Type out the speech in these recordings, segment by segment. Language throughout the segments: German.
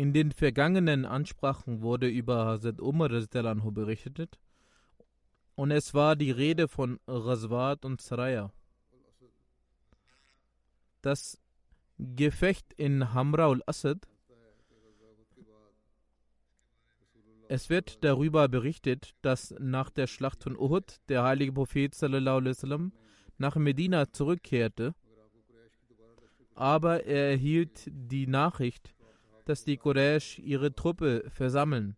In den vergangenen Ansprachen wurde über Hazrat Umar berichtet und es war die Rede von Ghazwat und Saraya. Das Gefecht in Hamra al-Asad. Es wird darüber berichtet, dass nach der Schlacht von Uhud der heilige Prophet sallam, nach Medina zurückkehrte, aber er erhielt die Nachricht, dass die Quraysh ihre Truppe versammeln.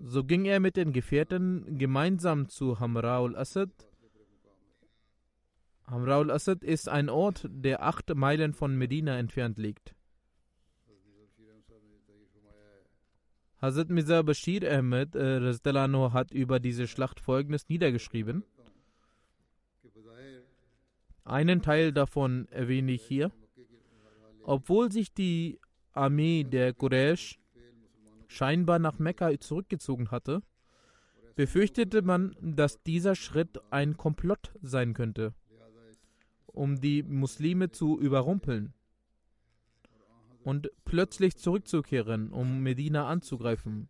So ging er mit den Gefährten gemeinsam zu Hamra al-Asad. Hamra al-Asad ist ein Ort, der acht Meilen von Medina entfernt liegt. Hazrat Mirza Bashir Ahmed äh, hat über diese Schlacht folgendes niedergeschrieben. Einen Teil davon erwähne ich hier. Obwohl sich die Armee der Quraysh scheinbar nach Mekka zurückgezogen hatte, befürchtete man, dass dieser Schritt ein Komplott sein könnte, um die Muslime zu überrumpeln und plötzlich zurückzukehren, um Medina anzugreifen.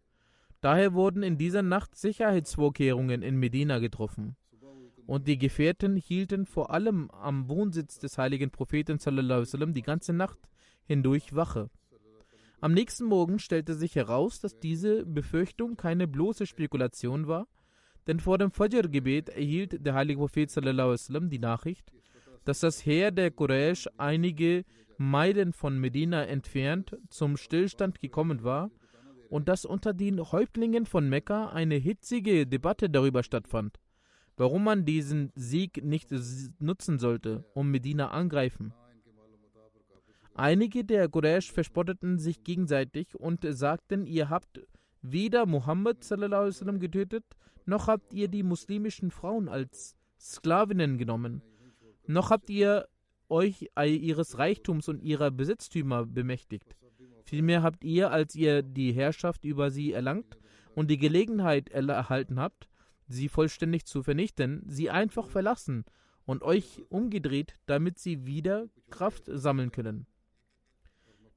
Daher wurden in dieser Nacht Sicherheitsvorkehrungen in Medina getroffen. Und die Gefährten hielten vor allem am Wohnsitz des heiligen Propheten die ganze Nacht hindurch Wache. Am nächsten Morgen stellte sich heraus, dass diese Befürchtung keine bloße Spekulation war, denn vor dem Fajr-Gebet erhielt der heilige Prophet sallam, die Nachricht, dass das Heer der Quraysh einige Meilen von Medina entfernt zum Stillstand gekommen war und dass unter den Häuptlingen von Mekka eine hitzige Debatte darüber stattfand, warum man diesen Sieg nicht nutzen sollte, um Medina angreifen. Einige der Quraysh verspotteten sich gegenseitig und sagten, ihr habt weder Muhammad getötet, noch habt ihr die muslimischen Frauen als Sklavinnen genommen, noch habt ihr euch ihres Reichtums und ihrer Besitztümer bemächtigt. Vielmehr habt ihr, als ihr die Herrschaft über sie erlangt und die Gelegenheit erhalten habt, sie vollständig zu vernichten, sie einfach verlassen und euch umgedreht, damit sie wieder Kraft sammeln können.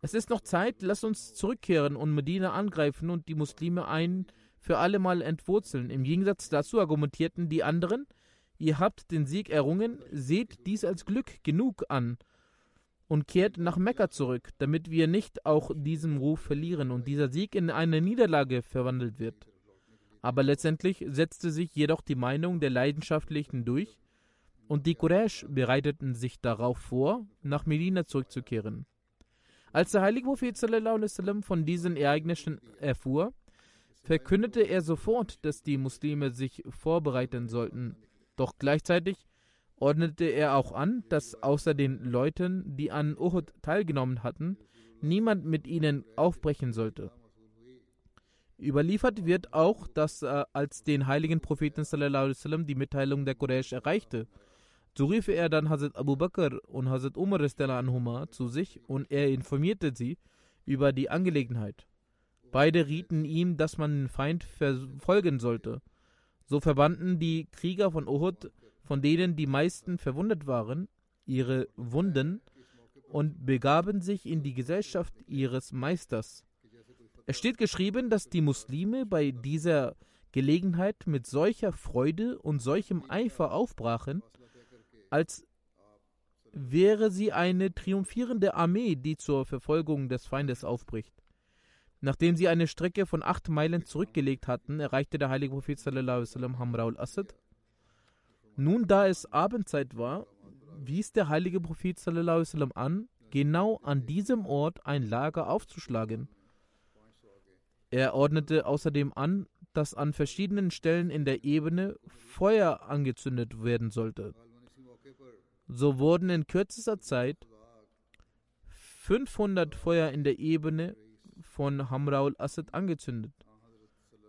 Es ist noch Zeit, lasst uns zurückkehren und Medina angreifen und die Muslime ein für allemal entwurzeln. Im Gegensatz dazu argumentierten die anderen, ihr habt den Sieg errungen, seht dies als Glück genug an und kehrt nach Mekka zurück, damit wir nicht auch diesen Ruf verlieren und dieser Sieg in eine Niederlage verwandelt wird. Aber letztendlich setzte sich jedoch die Meinung der Leidenschaftlichen durch und die Quraysh bereiteten sich darauf vor, nach Medina zurückzukehren. Als der heilige Prophet von diesen Ereignissen erfuhr, verkündete er sofort, dass die Muslime sich vorbereiten sollten. Doch gleichzeitig ordnete er auch an, dass außer den Leuten, die an Uhud teilgenommen hatten, niemand mit ihnen aufbrechen sollte. Überliefert wird auch, dass äh, als den heiligen Propheten die Mitteilung der Quraysh erreichte, so rief er dann Hazrat Abu Bakr und Hazrat Umar anhuma zu sich und er informierte sie über die Angelegenheit. Beide rieten ihm, dass man den Feind verfolgen sollte. So verbanden die Krieger von Uhud, von denen die meisten verwundet waren, ihre Wunden und begaben sich in die Gesellschaft ihres Meisters. Es steht geschrieben, dass die Muslime bei dieser Gelegenheit mit solcher Freude und solchem Eifer aufbrachen, als wäre sie eine triumphierende Armee, die zur Verfolgung des Feindes aufbricht. Nachdem sie eine Strecke von acht Meilen zurückgelegt hatten, erreichte der heilige Prophet sallam Hamra al-Assad. Nun, da es Abendzeit war, wies der heilige Prophet sallam an, genau an diesem Ort ein Lager aufzuschlagen. Er ordnete außerdem an, dass an verschiedenen Stellen in der Ebene Feuer angezündet werden sollte. So wurden in kürzester Zeit 500 Feuer in der Ebene von Hamraul Assad angezündet,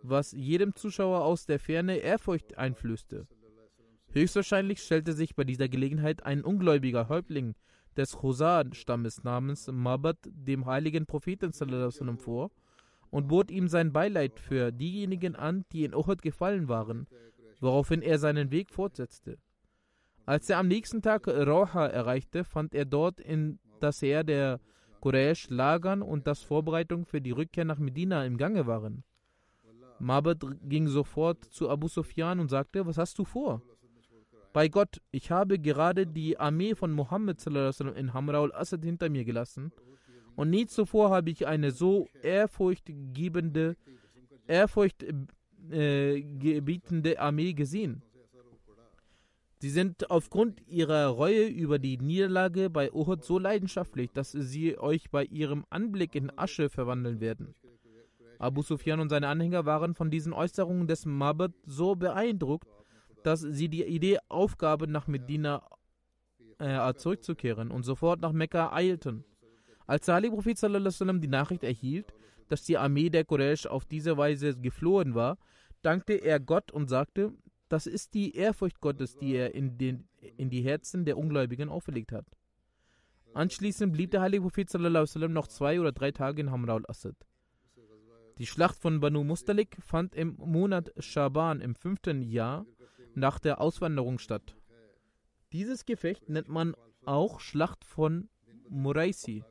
was jedem Zuschauer aus der Ferne Ehrfurcht einflößte. Höchstwahrscheinlich stellte sich bei dieser Gelegenheit ein ungläubiger Häuptling des Khosar-Stammes namens Mabad dem heiligen Propheten vor und bot ihm sein Beileid für diejenigen an, die in Uhud gefallen waren, woraufhin er seinen Weg fortsetzte. Als er am nächsten Tag Roha erreichte, fand er dort, in das Heer der Quraysh lagern und dass Vorbereitungen für die Rückkehr nach Medina im Gange waren. Mabad ging sofort zu Abu Sufyan und sagte: Was hast du vor? Bei Gott, ich habe gerade die Armee von Mohammed in Hamra al-Assad hinter mir gelassen und nie zuvor habe ich eine so ehrfurchtgebende, ehrfurchtgebietende äh, Armee gesehen. Sie sind aufgrund ihrer Reue über die Niederlage bei Uhud so leidenschaftlich, dass sie euch bei ihrem Anblick in Asche verwandeln werden. Abu Sufyan und seine Anhänger waren von diesen Äußerungen des Mabad so beeindruckt, dass sie die Idee aufgaben, nach Medina äh, zurückzukehren und sofort nach Mekka eilten. Als der Prophet sallam, die Nachricht erhielt, dass die Armee der Quraysh auf diese Weise geflohen war, dankte er Gott und sagte, das ist die Ehrfurcht Gottes, die er in, den, in die Herzen der Ungläubigen auferlegt hat. Anschließend blieb der heilige Prophet sallam, noch zwei oder drei Tage in Hamra al-Assad. Die Schlacht von Banu Mustalik fand im Monat Shaban im fünften Jahr nach der Auswanderung statt. Dieses Gefecht nennt man auch Schlacht von Muraisi.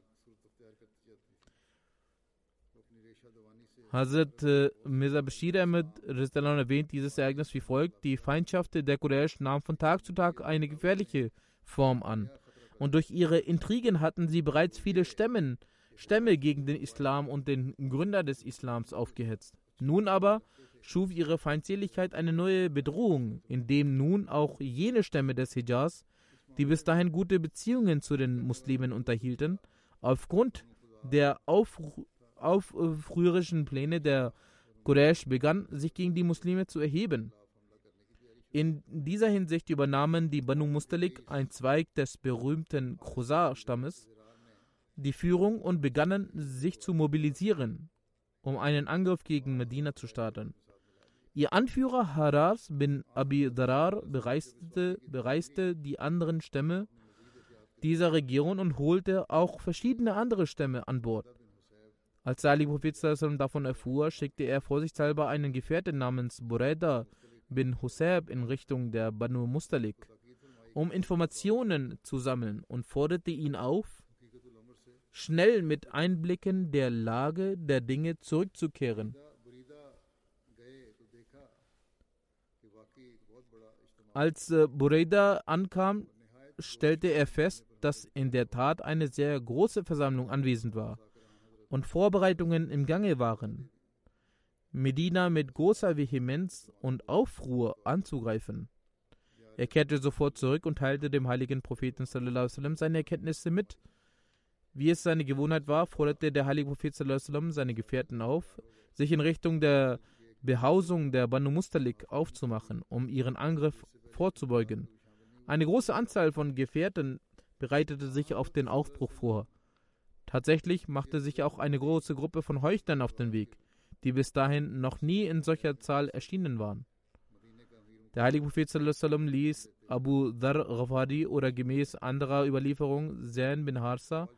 Hazrat äh, Mirza Bashir Ahmed erwähnt dieses Ereignis wie folgt: Die Feindschaft der Quraysh nahm von Tag zu Tag eine gefährliche Form an. Und durch ihre Intrigen hatten sie bereits viele Stämmen, Stämme gegen den Islam und den Gründer des Islams aufgehetzt. Nun aber schuf ihre Feindseligkeit eine neue Bedrohung, indem nun auch jene Stämme des Hijaz, die bis dahin gute Beziehungen zu den Muslimen unterhielten, aufgrund der Aufruhr aufrührerischen Pläne der Quraysh begann, sich gegen die Muslime zu erheben. In dieser Hinsicht übernahmen die Banu Mustalik, ein Zweig des berühmten Khuzar-Stammes, die Führung und begannen sich zu mobilisieren, um einen Angriff gegen Medina zu starten. Ihr Anführer Haras bin Abi Darar bereiste, bereiste die anderen Stämme dieser Region und holte auch verschiedene andere Stämme an Bord. Als der Prophet davon erfuhr, schickte er vorsichtshalber einen Gefährten namens Bureda bin Husayb in Richtung der Banu Mustalik, um Informationen zu sammeln und forderte ihn auf, schnell mit Einblicken der Lage der Dinge zurückzukehren. Als äh, Bureda ankam, stellte er fest, dass in der Tat eine sehr große Versammlung anwesend war und Vorbereitungen im Gange waren, Medina mit großer Vehemenz und Aufruhr anzugreifen. Er kehrte sofort zurück und teilte dem heiligen Propheten sallam, seine Erkenntnisse mit. Wie es seine Gewohnheit war, forderte der heilige Prophet sallam, seine Gefährten auf, sich in Richtung der Behausung der Banu Mustalik aufzumachen, um ihren Angriff vorzubeugen. Eine große Anzahl von Gefährten bereitete sich auf den Aufbruch vor. Tatsächlich machte sich auch eine große Gruppe von Heuchlern auf den Weg, die bis dahin noch nie in solcher Zahl erschienen waren. Der heilige Prophet sallam, ließ Abu Dhar Ghafari oder gemäß anderer Überlieferung Zain bin Harsa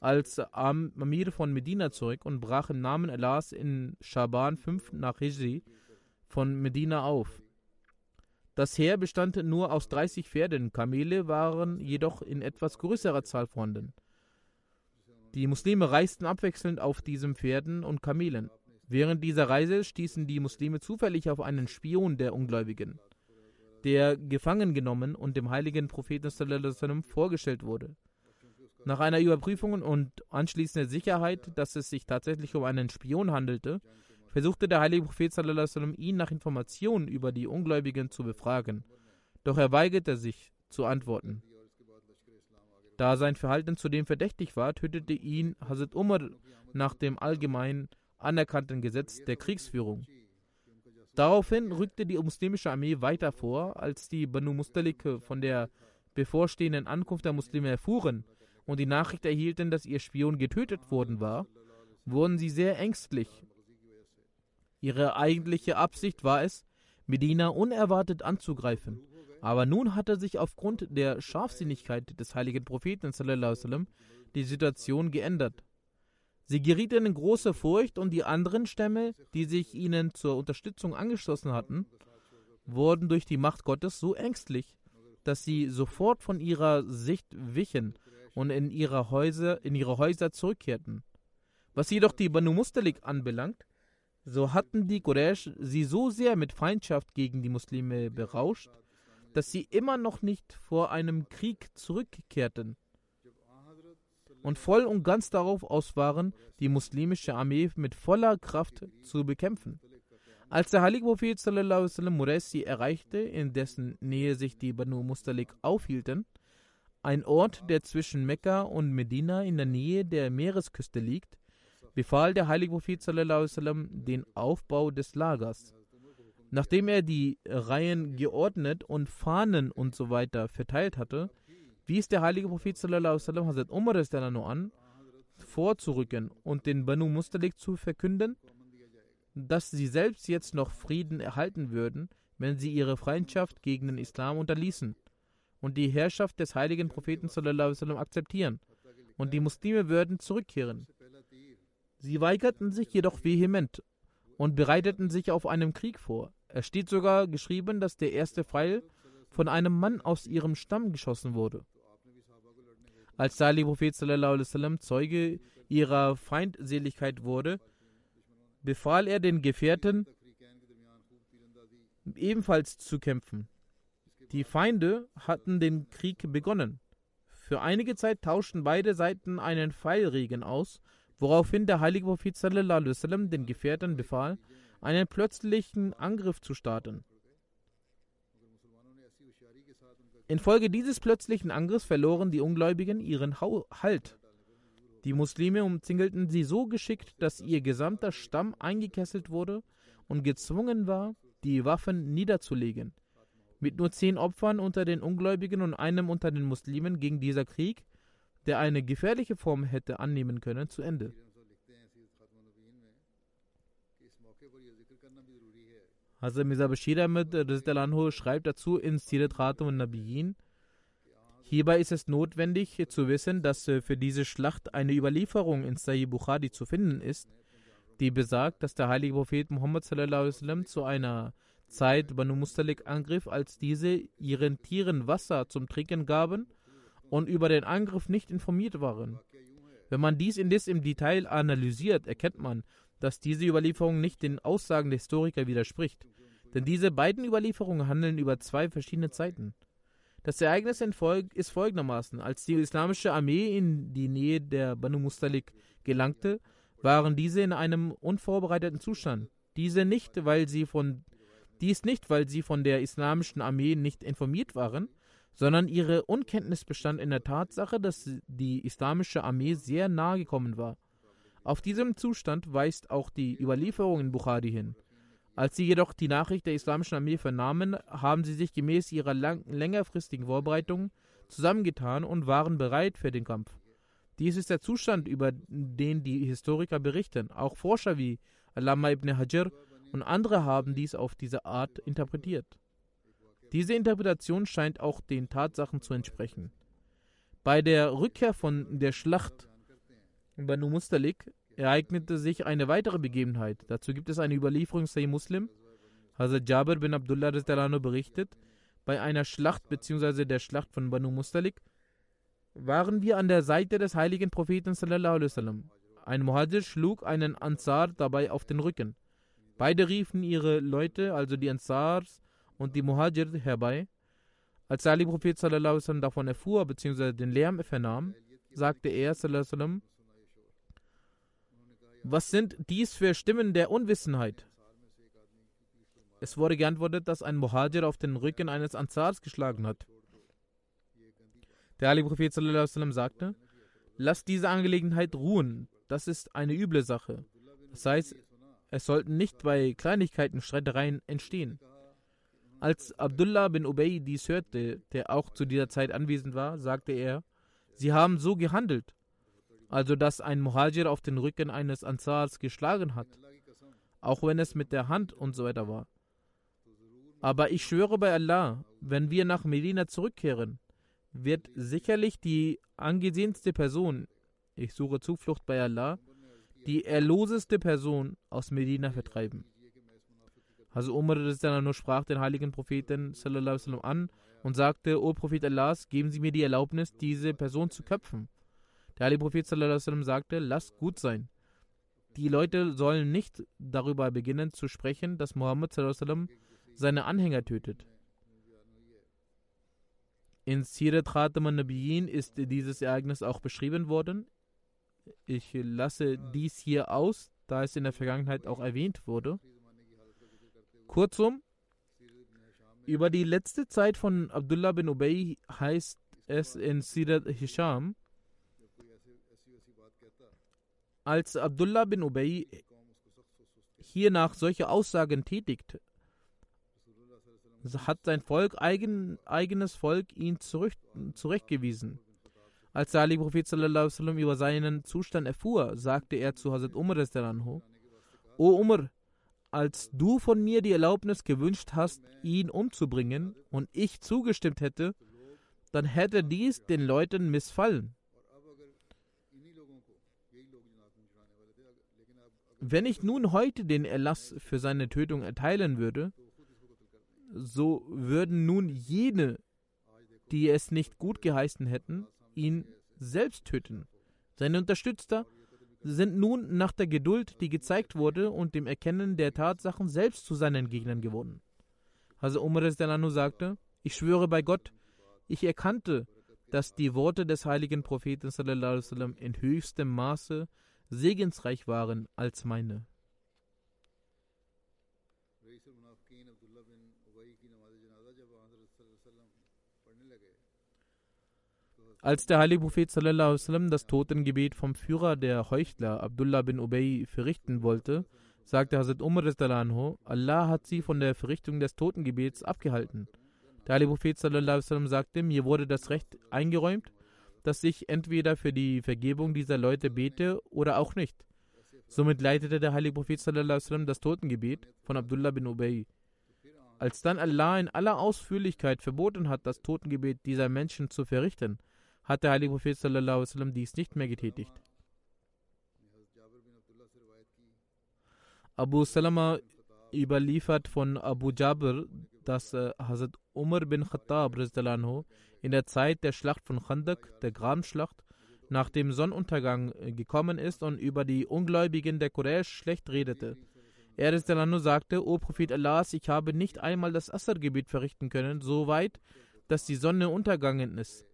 als Amir von Medina zurück und brach im Namen Allahs in Schaban 5 nach Hijri von Medina auf. Das Heer bestand nur aus 30 Pferden, Kamele waren jedoch in etwas größerer Zahl vorhanden. Die Muslime reisten abwechselnd auf diesen Pferden und Kamelen. Während dieser Reise stießen die Muslime zufällig auf einen Spion der Ungläubigen, der gefangen genommen und dem heiligen Propheten vorgestellt wurde. Nach einer Überprüfung und anschließender Sicherheit, dass es sich tatsächlich um einen Spion handelte, versuchte der heilige Prophet ihn nach Informationen über die Ungläubigen zu befragen. Doch er weigerte sich zu antworten. Da sein Verhalten zudem verdächtig war, tötete ihn Hazrat Umar nach dem allgemein anerkannten Gesetz der Kriegsführung. Daraufhin rückte die muslimische Armee weiter vor, als die Banu Mustalik von der bevorstehenden Ankunft der Muslime erfuhren und die Nachricht erhielten, dass ihr Spion getötet worden war, wurden sie sehr ängstlich. Ihre eigentliche Absicht war es, Medina unerwartet anzugreifen. Aber nun hatte sich aufgrund der Scharfsinnigkeit des heiligen Propheten die Situation geändert. Sie gerieten in große Furcht und die anderen Stämme, die sich ihnen zur Unterstützung angeschlossen hatten, wurden durch die Macht Gottes so ängstlich, dass sie sofort von ihrer Sicht wichen und in ihre Häuser, in ihre Häuser zurückkehrten. Was jedoch die Banu Mustalik anbelangt, so hatten die Quraysh sie so sehr mit Feindschaft gegen die Muslime berauscht, dass sie immer noch nicht vor einem Krieg zurückkehrten und voll und ganz darauf aus waren, die muslimische Armee mit voller Kraft zu bekämpfen. Als der heilige Prophet Muresi erreichte, in dessen Nähe sich die Banu Mustalik aufhielten, ein Ort, der zwischen Mekka und Medina in der Nähe der Meeresküste liegt, befahl der heilige Prophet den Aufbau des Lagers. Nachdem er die Reihen geordnet und Fahnen und so weiter verteilt hatte, wies der heilige Prophet sallam, Hazrat Umar an, vorzurücken und den Banu Mustalik zu verkünden, dass sie selbst jetzt noch Frieden erhalten würden, wenn sie ihre Feindschaft gegen den Islam unterließen und die Herrschaft des heiligen Propheten sallam, akzeptieren und die Muslime würden zurückkehren. Sie weigerten sich jedoch vehement und bereiteten sich auf einen Krieg vor. Es steht sogar geschrieben, dass der erste Pfeil von einem Mann aus ihrem Stamm geschossen wurde. Als der Prophet sallam, Zeuge ihrer Feindseligkeit wurde, befahl er den Gefährten, ebenfalls zu kämpfen. Die Feinde hatten den Krieg begonnen. Für einige Zeit tauschten beide Seiten einen Pfeilregen aus, woraufhin der heilige Prophet sallam, den Gefährten befahl, einen plötzlichen Angriff zu starten. Infolge dieses plötzlichen Angriffs verloren die Ungläubigen ihren Halt. Die Muslime umzingelten sie so geschickt, dass ihr gesamter Stamm eingekesselt wurde und gezwungen war, die Waffen niederzulegen. Mit nur zehn Opfern unter den Ungläubigen und einem unter den Muslimen ging dieser Krieg, der eine gefährliche Form hätte annehmen können, zu Ende. Hazrat Mirza Bashir Ahmed schreibt dazu in Sirat Khatam und Nabiyin, Hierbei ist es notwendig zu wissen, dass äh, für diese Schlacht eine Überlieferung in Sahih Bukhari zu finden ist, die besagt, dass der heilige Prophet Muhammad sallam, zu einer Zeit Banu Mustalik angriff, als diese ihren Tieren Wasser zum Trinken gaben und über den Angriff nicht informiert waren. Wenn man dies indes im Detail analysiert, erkennt man, dass diese Überlieferung nicht den Aussagen der Historiker widerspricht. Denn diese beiden Überlieferungen handeln über zwei verschiedene Zeiten. Das Ereignis ist folgendermaßen: Als die islamische Armee in die Nähe der Banu Mustalik gelangte, waren diese in einem unvorbereiteten Zustand. Diese nicht, weil sie von dies nicht, weil sie von der islamischen Armee nicht informiert waren, sondern ihre Unkenntnis bestand in der Tatsache, dass die islamische Armee sehr nahe gekommen war. Auf diesem Zustand weist auch die Überlieferung in Bukhari hin. Als sie jedoch die Nachricht der islamischen Armee vernahmen, haben sie sich gemäß ihrer lang längerfristigen Vorbereitungen zusammengetan und waren bereit für den Kampf. Dies ist der Zustand, über den die Historiker berichten. Auch Forscher wie Alama ibn Hajar und andere haben dies auf diese Art interpretiert. Diese Interpretation scheint auch den Tatsachen zu entsprechen. Bei der Rückkehr von der Schlacht Banu Mustalik ereignete sich eine weitere Begebenheit. Dazu gibt es eine Überlieferung Sahih Muslim. Hazrat Jabir bin Abdullah berichtet, bei einer Schlacht bzw. der Schlacht von Banu Mustalik waren wir an der Seite des heiligen Propheten sallallahu. Ein Muhajir schlug einen Ansar dabei auf den Rücken. Beide riefen ihre Leute, also die Ansars und die Muhajir, herbei. Als der heilige Prophet sallallahu davon erfuhr bzw. den Lärm vernahm, sagte er sallallahu was sind dies für Stimmen der Unwissenheit? Es wurde geantwortet, dass ein Muhajir auf den Rücken eines Ansars geschlagen hat. Der heilige Prophet sallam, sagte, lasst diese Angelegenheit ruhen, das ist eine üble Sache. Das heißt, es sollten nicht bei Kleinigkeiten Streitereien entstehen. Als Abdullah bin Ubay dies hörte, der auch zu dieser Zeit anwesend war, sagte er, sie haben so gehandelt, also dass ein Muhajir auf den Rücken eines Ansars geschlagen hat, auch wenn es mit der Hand und so weiter war. Aber ich schwöre bei Allah, wenn wir nach Medina zurückkehren, wird sicherlich die angesehenste Person, ich suche Zuflucht bei Allah, die erloseste Person aus Medina vertreiben. Also Umar nur sprach den heiligen Propheten sallam, an und sagte, O Prophet Allahs, geben Sie mir die Erlaubnis, diese Person zu köpfen. Der heilige Prophet sagte, lass gut sein. Die Leute sollen nicht darüber beginnen zu sprechen, dass Muhammad sallam, seine Anhänger tötet. In Sirat Khatam al-Nabiyin ist dieses Ereignis auch beschrieben worden. Ich lasse dies hier aus, da es in der Vergangenheit auch erwähnt wurde. Kurzum, über die letzte Zeit von Abdullah bin Ubay heißt es in Sirat Hisham, als Abdullah bin Ubay hiernach solche Aussagen tätigt, hat sein Volk, eigen, eigenes Volk, ihn zurück, zurechtgewiesen. Als der heilige Prophet sallam, über seinen Zustand erfuhr, sagte er zu Hazrat Umar O Umar, als du von mir die Erlaubnis gewünscht hast, ihn umzubringen und ich zugestimmt hätte, dann hätte dies den Leuten missfallen. Wenn ich nun heute den Erlass für seine Tötung erteilen würde, so würden nun jene, die es nicht gut geheißen hätten, ihn selbst töten. Seine Unterstützer sind nun nach der Geduld, die gezeigt wurde, und dem Erkennen der Tatsachen selbst zu seinen Gegnern geworden. Also Umar sagte, ich schwöre bei Gott, ich erkannte, dass die Worte des heiligen Propheten in höchstem Maße segensreich waren als meine. Als der heilige Prophet sallam, das Totengebet vom Führer der Heuchler Abdullah bin Ubay verrichten wollte, sagte Hazrat Umar Allah hat sie von der Verrichtung des Totengebets abgehalten. Der heilige Prophet sallam, sagte, mir wurde das Recht eingeräumt, dass ich entweder für die Vergebung dieser Leute bete oder auch nicht. Somit leitete der heilige Prophet sallam, das Totengebet von Abdullah bin Ubay. Als dann Allah in aller Ausführlichkeit verboten hat, das Totengebet dieser Menschen zu verrichten, hat der heilige Prophet sallam, dies nicht mehr getätigt. Abu Salama überliefert von Abu Jabir, dass äh, Hazrat Umar bin Khattab in der Zeit der Schlacht von Khandak, der Grabenschlacht, nach dem Sonnenuntergang äh, gekommen ist und über die Ungläubigen der Quraysh schlecht redete. Er ist sagte, O Prophet Allahs, ich habe nicht einmal das Asr-Gebet verrichten können, so weit, dass die Sonne untergangen ist.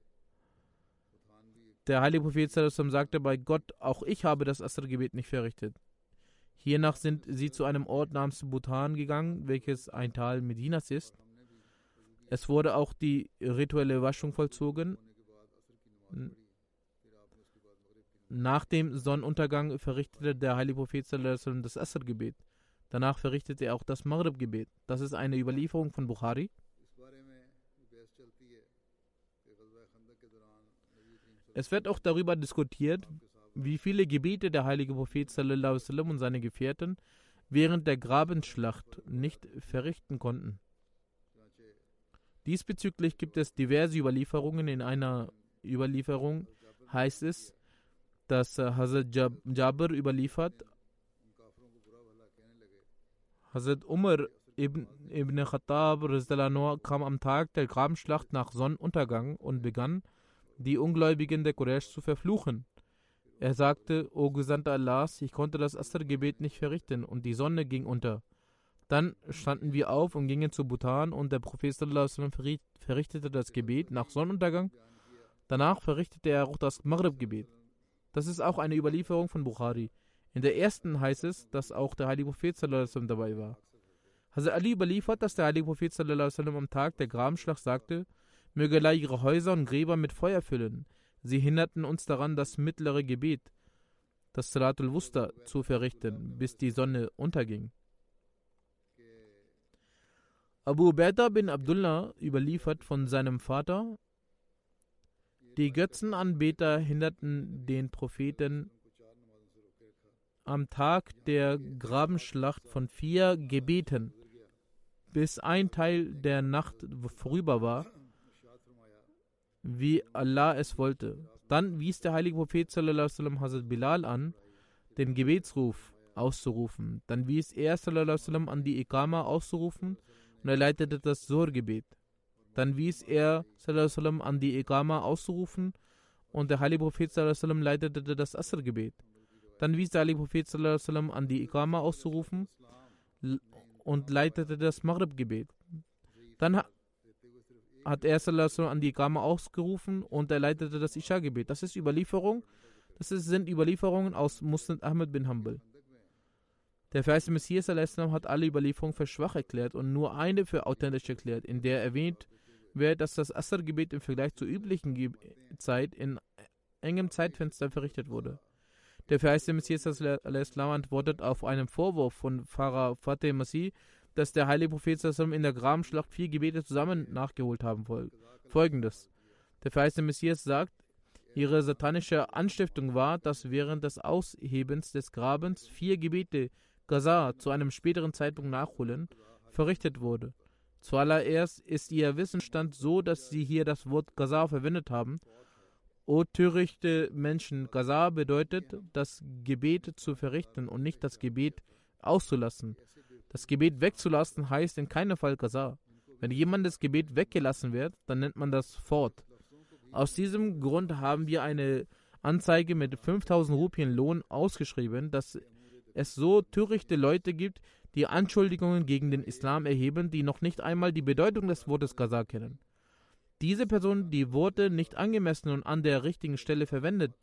Der heilige Prophet sagte bei Gott, auch ich habe das Asr-Gebet nicht verrichtet. Hiernach sind sie zu einem Ort namens Bhutan gegangen, welches ein Tal Medinas ist. Es wurde auch die rituelle Waschung vollzogen. Nach dem Sonnenuntergang verrichtete der heilige Prophet das Asr-Gebet. Danach verrichtete er auch das Maghrib-Gebet. Das ist eine Überlieferung von Bukhari. Es wird auch darüber diskutiert, wie viele Gebete der heilige Prophet und seine Gefährten während der Grabenschlacht nicht verrichten konnten. Diesbezüglich gibt es diverse Überlieferungen. In einer Überlieferung heißt es, dass äh, Hazrat Jab Jabir überliefert, Hazrat Umar ibn, ibn Khattab kam am Tag der Grabenschlacht nach Sonnenuntergang und begann, die Ungläubigen der Quraysh zu verfluchen. Er sagte, O Gesandter Allahs, ich konnte das Asr-Gebet nicht verrichten und die Sonne ging unter. Dann standen wir auf und gingen zu Bhutan und der Prophet verrichtete das Gebet nach Sonnenuntergang. Danach verrichtete er auch das Maghrib-Gebet. Das ist auch eine Überlieferung von Bukhari. In der ersten heißt es, dass auch der heilige Prophet dabei war. Hazrat Ali überliefert, dass der heilige Prophet am Tag der Grabenschlacht sagte, möge Allah ihre Häuser und Gräber mit Feuer füllen. Sie hinderten uns daran, das mittlere Gebet, das Salatul Wusta, zu verrichten, bis die Sonne unterging. Abu Ubaidah bin Abdullah überliefert von seinem Vater, die Götzenanbeter hinderten den Propheten am Tag der Grabenschlacht von vier Gebeten, bis ein Teil der Nacht vorüber war wie Allah es wollte. Dann wies der heilige Prophet sallam, Hazrat Bilal an, den Gebetsruf auszurufen. Dann wies er sallam, an die Ikama auszurufen und er leitete das Sur-Gebet. Dann wies er sallam, an die Ikama auszurufen und der heilige Prophet sallam, leitete das Asr-Gebet. Dann wies der heilige Prophet sallam, an die Ikama auszurufen und leitete das Maghrib-Gebet. Dann hat er an die Gama ausgerufen und er leitete das Isha-Gebet. Das ist Überlieferung. Das sind Überlieferungen aus Muslim Ahmed bin Hanbal. Der verheißte Messias hat alle Überlieferungen für schwach erklärt und nur eine für authentisch erklärt, in der erwähnt wird, dass das Asr-Gebet im Vergleich zur üblichen Ge Zeit in engem Zeitfenster verrichtet wurde. Der verheißte Messias antwortet auf einen Vorwurf von Pfarrer Fateh Masih, dass der heilige Prophet in der Grabenschlacht vier Gebete zusammen nachgeholt haben soll. Folgendes. Der verheißte Messias sagt, ihre satanische Anstiftung war, dass während des Aushebens des Grabens vier Gebete Gaza zu einem späteren Zeitpunkt nachholen, verrichtet wurde. Zuallererst ist ihr Wissensstand so, dass sie hier das Wort Gaza verwendet haben. O törichte Menschen, Gaza bedeutet, das Gebet zu verrichten und nicht das Gebet auszulassen. Das Gebet wegzulassen heißt in keinem Fall Qasar. Wenn jemandes Gebet weggelassen wird, dann nennt man das fort. Aus diesem Grund haben wir eine Anzeige mit 5000 Rupien Lohn ausgeschrieben, dass es so törichte Leute gibt, die Anschuldigungen gegen den Islam erheben, die noch nicht einmal die Bedeutung des Wortes Qasar kennen. Diese Person die Worte nicht angemessen und an der richtigen Stelle verwendet.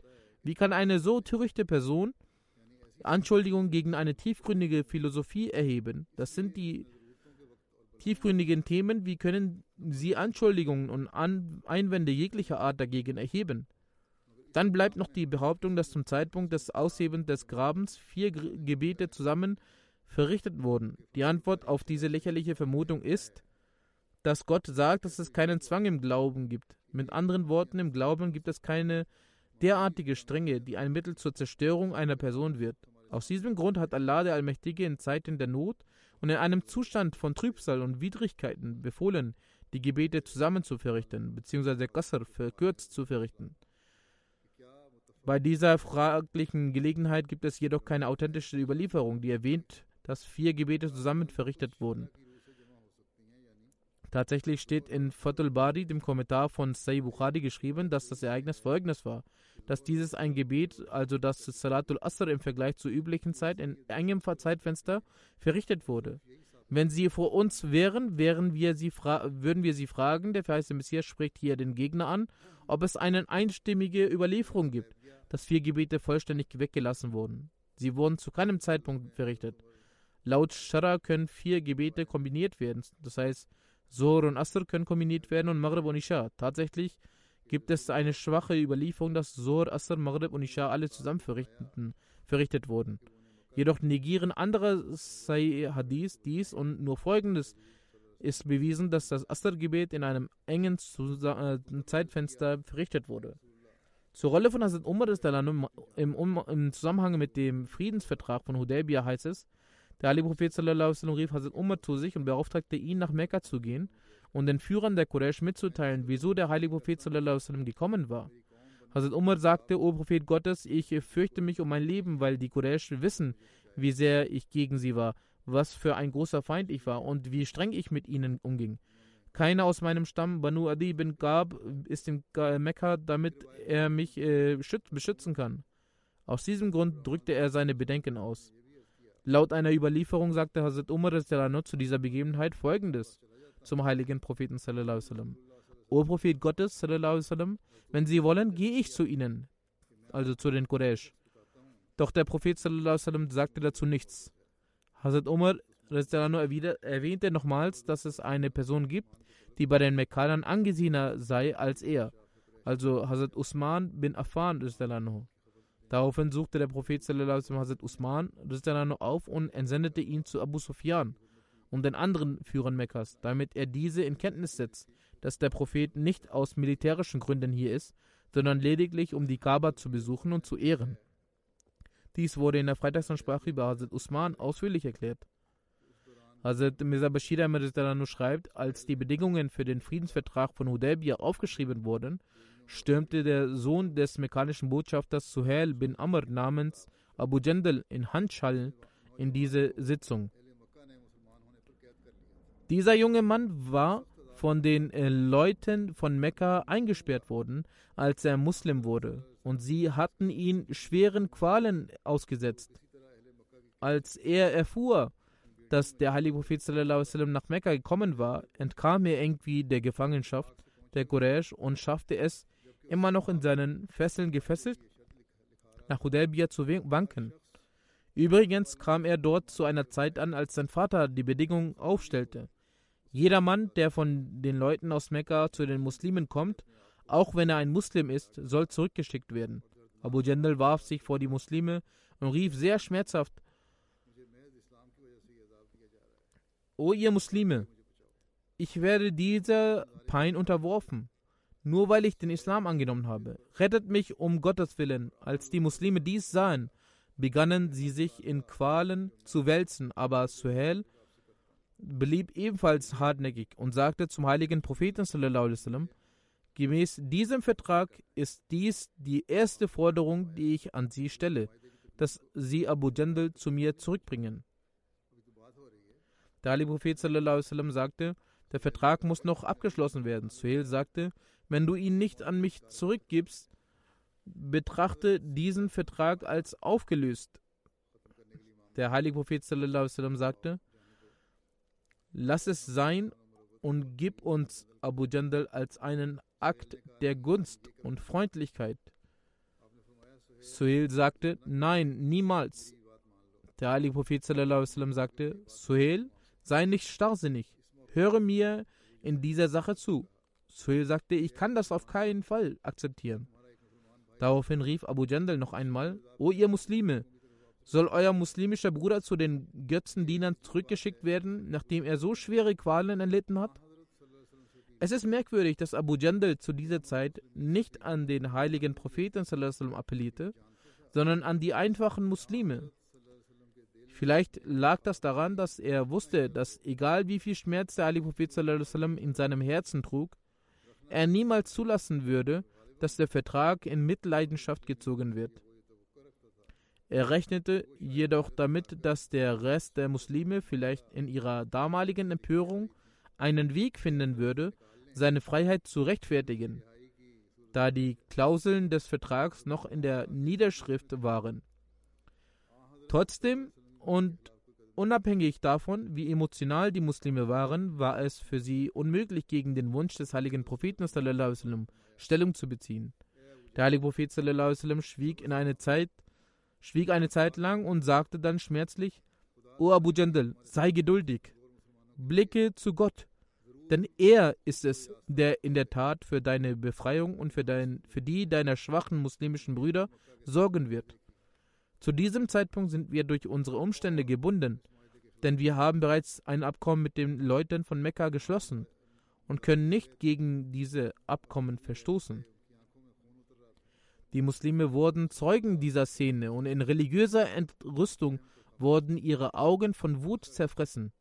Wie kann eine so törichte Person Anschuldigungen gegen eine tiefgründige Philosophie erheben. Das sind die tiefgründigen Themen. Wie können Sie Anschuldigungen und An Einwände jeglicher Art dagegen erheben? Dann bleibt noch die Behauptung, dass zum Zeitpunkt des Aushebens des Grabens vier Gebete zusammen verrichtet wurden. Die Antwort auf diese lächerliche Vermutung ist, dass Gott sagt, dass es keinen Zwang im Glauben gibt. Mit anderen Worten, im Glauben gibt es keine derartige Strenge, die ein Mittel zur Zerstörung einer Person wird. Aus diesem Grund hat Allah der Allmächtige in Zeiten der Not und in einem Zustand von Trübsal und Widrigkeiten befohlen, die Gebete zusammen zu verrichten, beziehungsweise Qasr verkürzt zu verrichten. Bei dieser fraglichen Gelegenheit gibt es jedoch keine authentische Überlieferung, die erwähnt, dass vier Gebete zusammen verrichtet wurden. Tatsächlich steht in Fatul Bari, dem Kommentar von Sayyid Bukhari, geschrieben, dass das Ereignis folgendes war: dass dieses ein Gebet, also das Salatul Asr im Vergleich zur üblichen Zeit in engem Zeitfenster verrichtet wurde. Wenn sie vor uns wären, wären wir sie würden wir sie fragen, der verheißte Messias spricht hier den Gegner an, ob es eine einstimmige Überlieferung gibt, dass vier Gebete vollständig weggelassen wurden. Sie wurden zu keinem Zeitpunkt verrichtet. Laut Shara können vier Gebete kombiniert werden, das heißt, Zohr und Asr können kombiniert werden und Maghrib und Isha. Tatsächlich gibt es eine schwache Überlieferung, dass Zohr, Asr, Maghrib und Isha alle zusammen verrichtet wurden. Jedoch negieren andere Sahih Hadith dies und nur folgendes ist bewiesen, dass das Asr-Gebet in einem engen äh, Zeitfenster verrichtet wurde. Zur Rolle von Hazrat Umar im, im Zusammenhang mit dem Friedensvertrag von Hudaybiyah heißt es, der Ali Prophet sallam, rief Hazrat Umar zu sich und beauftragte ihn, nach Mekka zu gehen und den Führern der Quraysh mitzuteilen, wieso der heilige Prophet gekommen war. Hazrat Umar sagte, O Prophet Gottes, ich fürchte mich um mein Leben, weil die Quraysh wissen, wie sehr ich gegen sie war, was für ein großer Feind ich war und wie streng ich mit ihnen umging. Keiner aus meinem Stamm, Banu Adi bin Gab, ist in Mekka, damit er mich äh, beschützen kann. Aus diesem Grund drückte er seine Bedenken aus. Laut einer Überlieferung sagte Hazrat Umar zu dieser Begebenheit folgendes zum heiligen Propheten O Prophet Gottes wenn Sie wollen, gehe ich zu ihnen, also zu den Quraysh. Doch der Prophet sagte dazu nichts. Hazrat Umar erwähnte nochmals, dass es eine Person gibt, die bei den Mekkanern angesehener sei als er, also Hazrat Usman bin Affan. Daraufhin suchte der Prophet Hazrat Usman auf und entsendete ihn zu Abu Sufyan und den anderen Führern Mekkas, damit er diese in Kenntnis setzt, dass der Prophet nicht aus militärischen Gründen hier ist, sondern lediglich um die Kaaba zu besuchen und zu ehren. Dies wurde in der Freitagsansprache über Hazrat Usman ausführlich erklärt. Hazrat Mirza Bashir Ahmed schreibt, als die Bedingungen für den Friedensvertrag von Hudaybiyah aufgeschrieben wurden, stürmte der Sohn des mekkanischen Botschafters Suhail bin Amr namens Abu Jandal in Handschallen in diese Sitzung. Dieser junge Mann war von den äh, Leuten von Mekka eingesperrt worden, als er Muslim wurde, und sie hatten ihn schweren Qualen ausgesetzt. Als er erfuhr, dass der heilige Prophet sallam, nach Mekka gekommen war, entkam er irgendwie der Gefangenschaft der Quraysh und schaffte es, immer noch in seinen Fesseln gefesselt, nach Hudaybiyah zu wanken. Übrigens kam er dort zu einer Zeit an, als sein Vater die Bedingung aufstellte. Jeder Mann, der von den Leuten aus Mekka zu den Muslimen kommt, auch wenn er ein Muslim ist, soll zurückgeschickt werden. Abu Jandal warf sich vor die Muslime und rief sehr schmerzhaft O ihr Muslime, ich werde dieser Pein unterworfen, nur weil ich den Islam angenommen habe. Rettet mich um Gottes Willen. Als die Muslime dies sahen, begannen sie sich in Qualen zu wälzen, aber Suhail blieb ebenfalls hartnäckig und sagte zum heiligen Propheten sallam, gemäß diesem Vertrag ist dies die erste Forderung, die ich an sie stelle, dass sie Abu Jandal zu mir zurückbringen. Der Ali Prophet sallam, sagte, der Vertrag muss noch abgeschlossen werden. Suhail sagte, wenn du ihn nicht an mich zurückgibst, betrachte diesen Vertrag als aufgelöst. Der heilige Prophet sallam, sagte, lass es sein und gib uns Abu Jandal als einen Akt der Gunst und Freundlichkeit. Suhail sagte, nein, niemals. Der heilige Prophet sallam, sagte, Suhail, Sei nicht starrsinnig. Höre mir in dieser Sache zu. Suhail sagte, ich kann das auf keinen Fall akzeptieren. Daraufhin rief Abu Jandal noch einmal, O ihr Muslime, soll euer muslimischer Bruder zu den Götzendienern zurückgeschickt werden, nachdem er so schwere Qualen erlitten hat? Es ist merkwürdig, dass Abu Jandal zu dieser Zeit nicht an den heiligen Propheten appellierte, sondern an die einfachen Muslime. Vielleicht lag das daran, dass er wusste, dass egal wie viel Schmerz der Ali Prophet in seinem Herzen trug, er niemals zulassen würde, dass der Vertrag in Mitleidenschaft gezogen wird. Er rechnete jedoch damit, dass der Rest der Muslime vielleicht in ihrer damaligen Empörung einen Weg finden würde, seine Freiheit zu rechtfertigen, da die Klauseln des Vertrags noch in der Niederschrift waren. Trotzdem und unabhängig davon, wie emotional die Muslime waren, war es für sie unmöglich, gegen den Wunsch des heiligen Propheten sallam, Stellung zu beziehen. Der heilige Prophet sallam, schwieg, in eine Zeit, schwieg eine Zeit lang und sagte dann schmerzlich, O Abu Jandal, sei geduldig, blicke zu Gott, denn er ist es, der in der Tat für deine Befreiung und für, dein, für die deiner schwachen muslimischen Brüder sorgen wird. Zu diesem Zeitpunkt sind wir durch unsere Umstände gebunden, denn wir haben bereits ein Abkommen mit den Leuten von Mekka geschlossen und können nicht gegen diese Abkommen verstoßen. Die Muslime wurden Zeugen dieser Szene und in religiöser Entrüstung wurden ihre Augen von Wut zerfressen.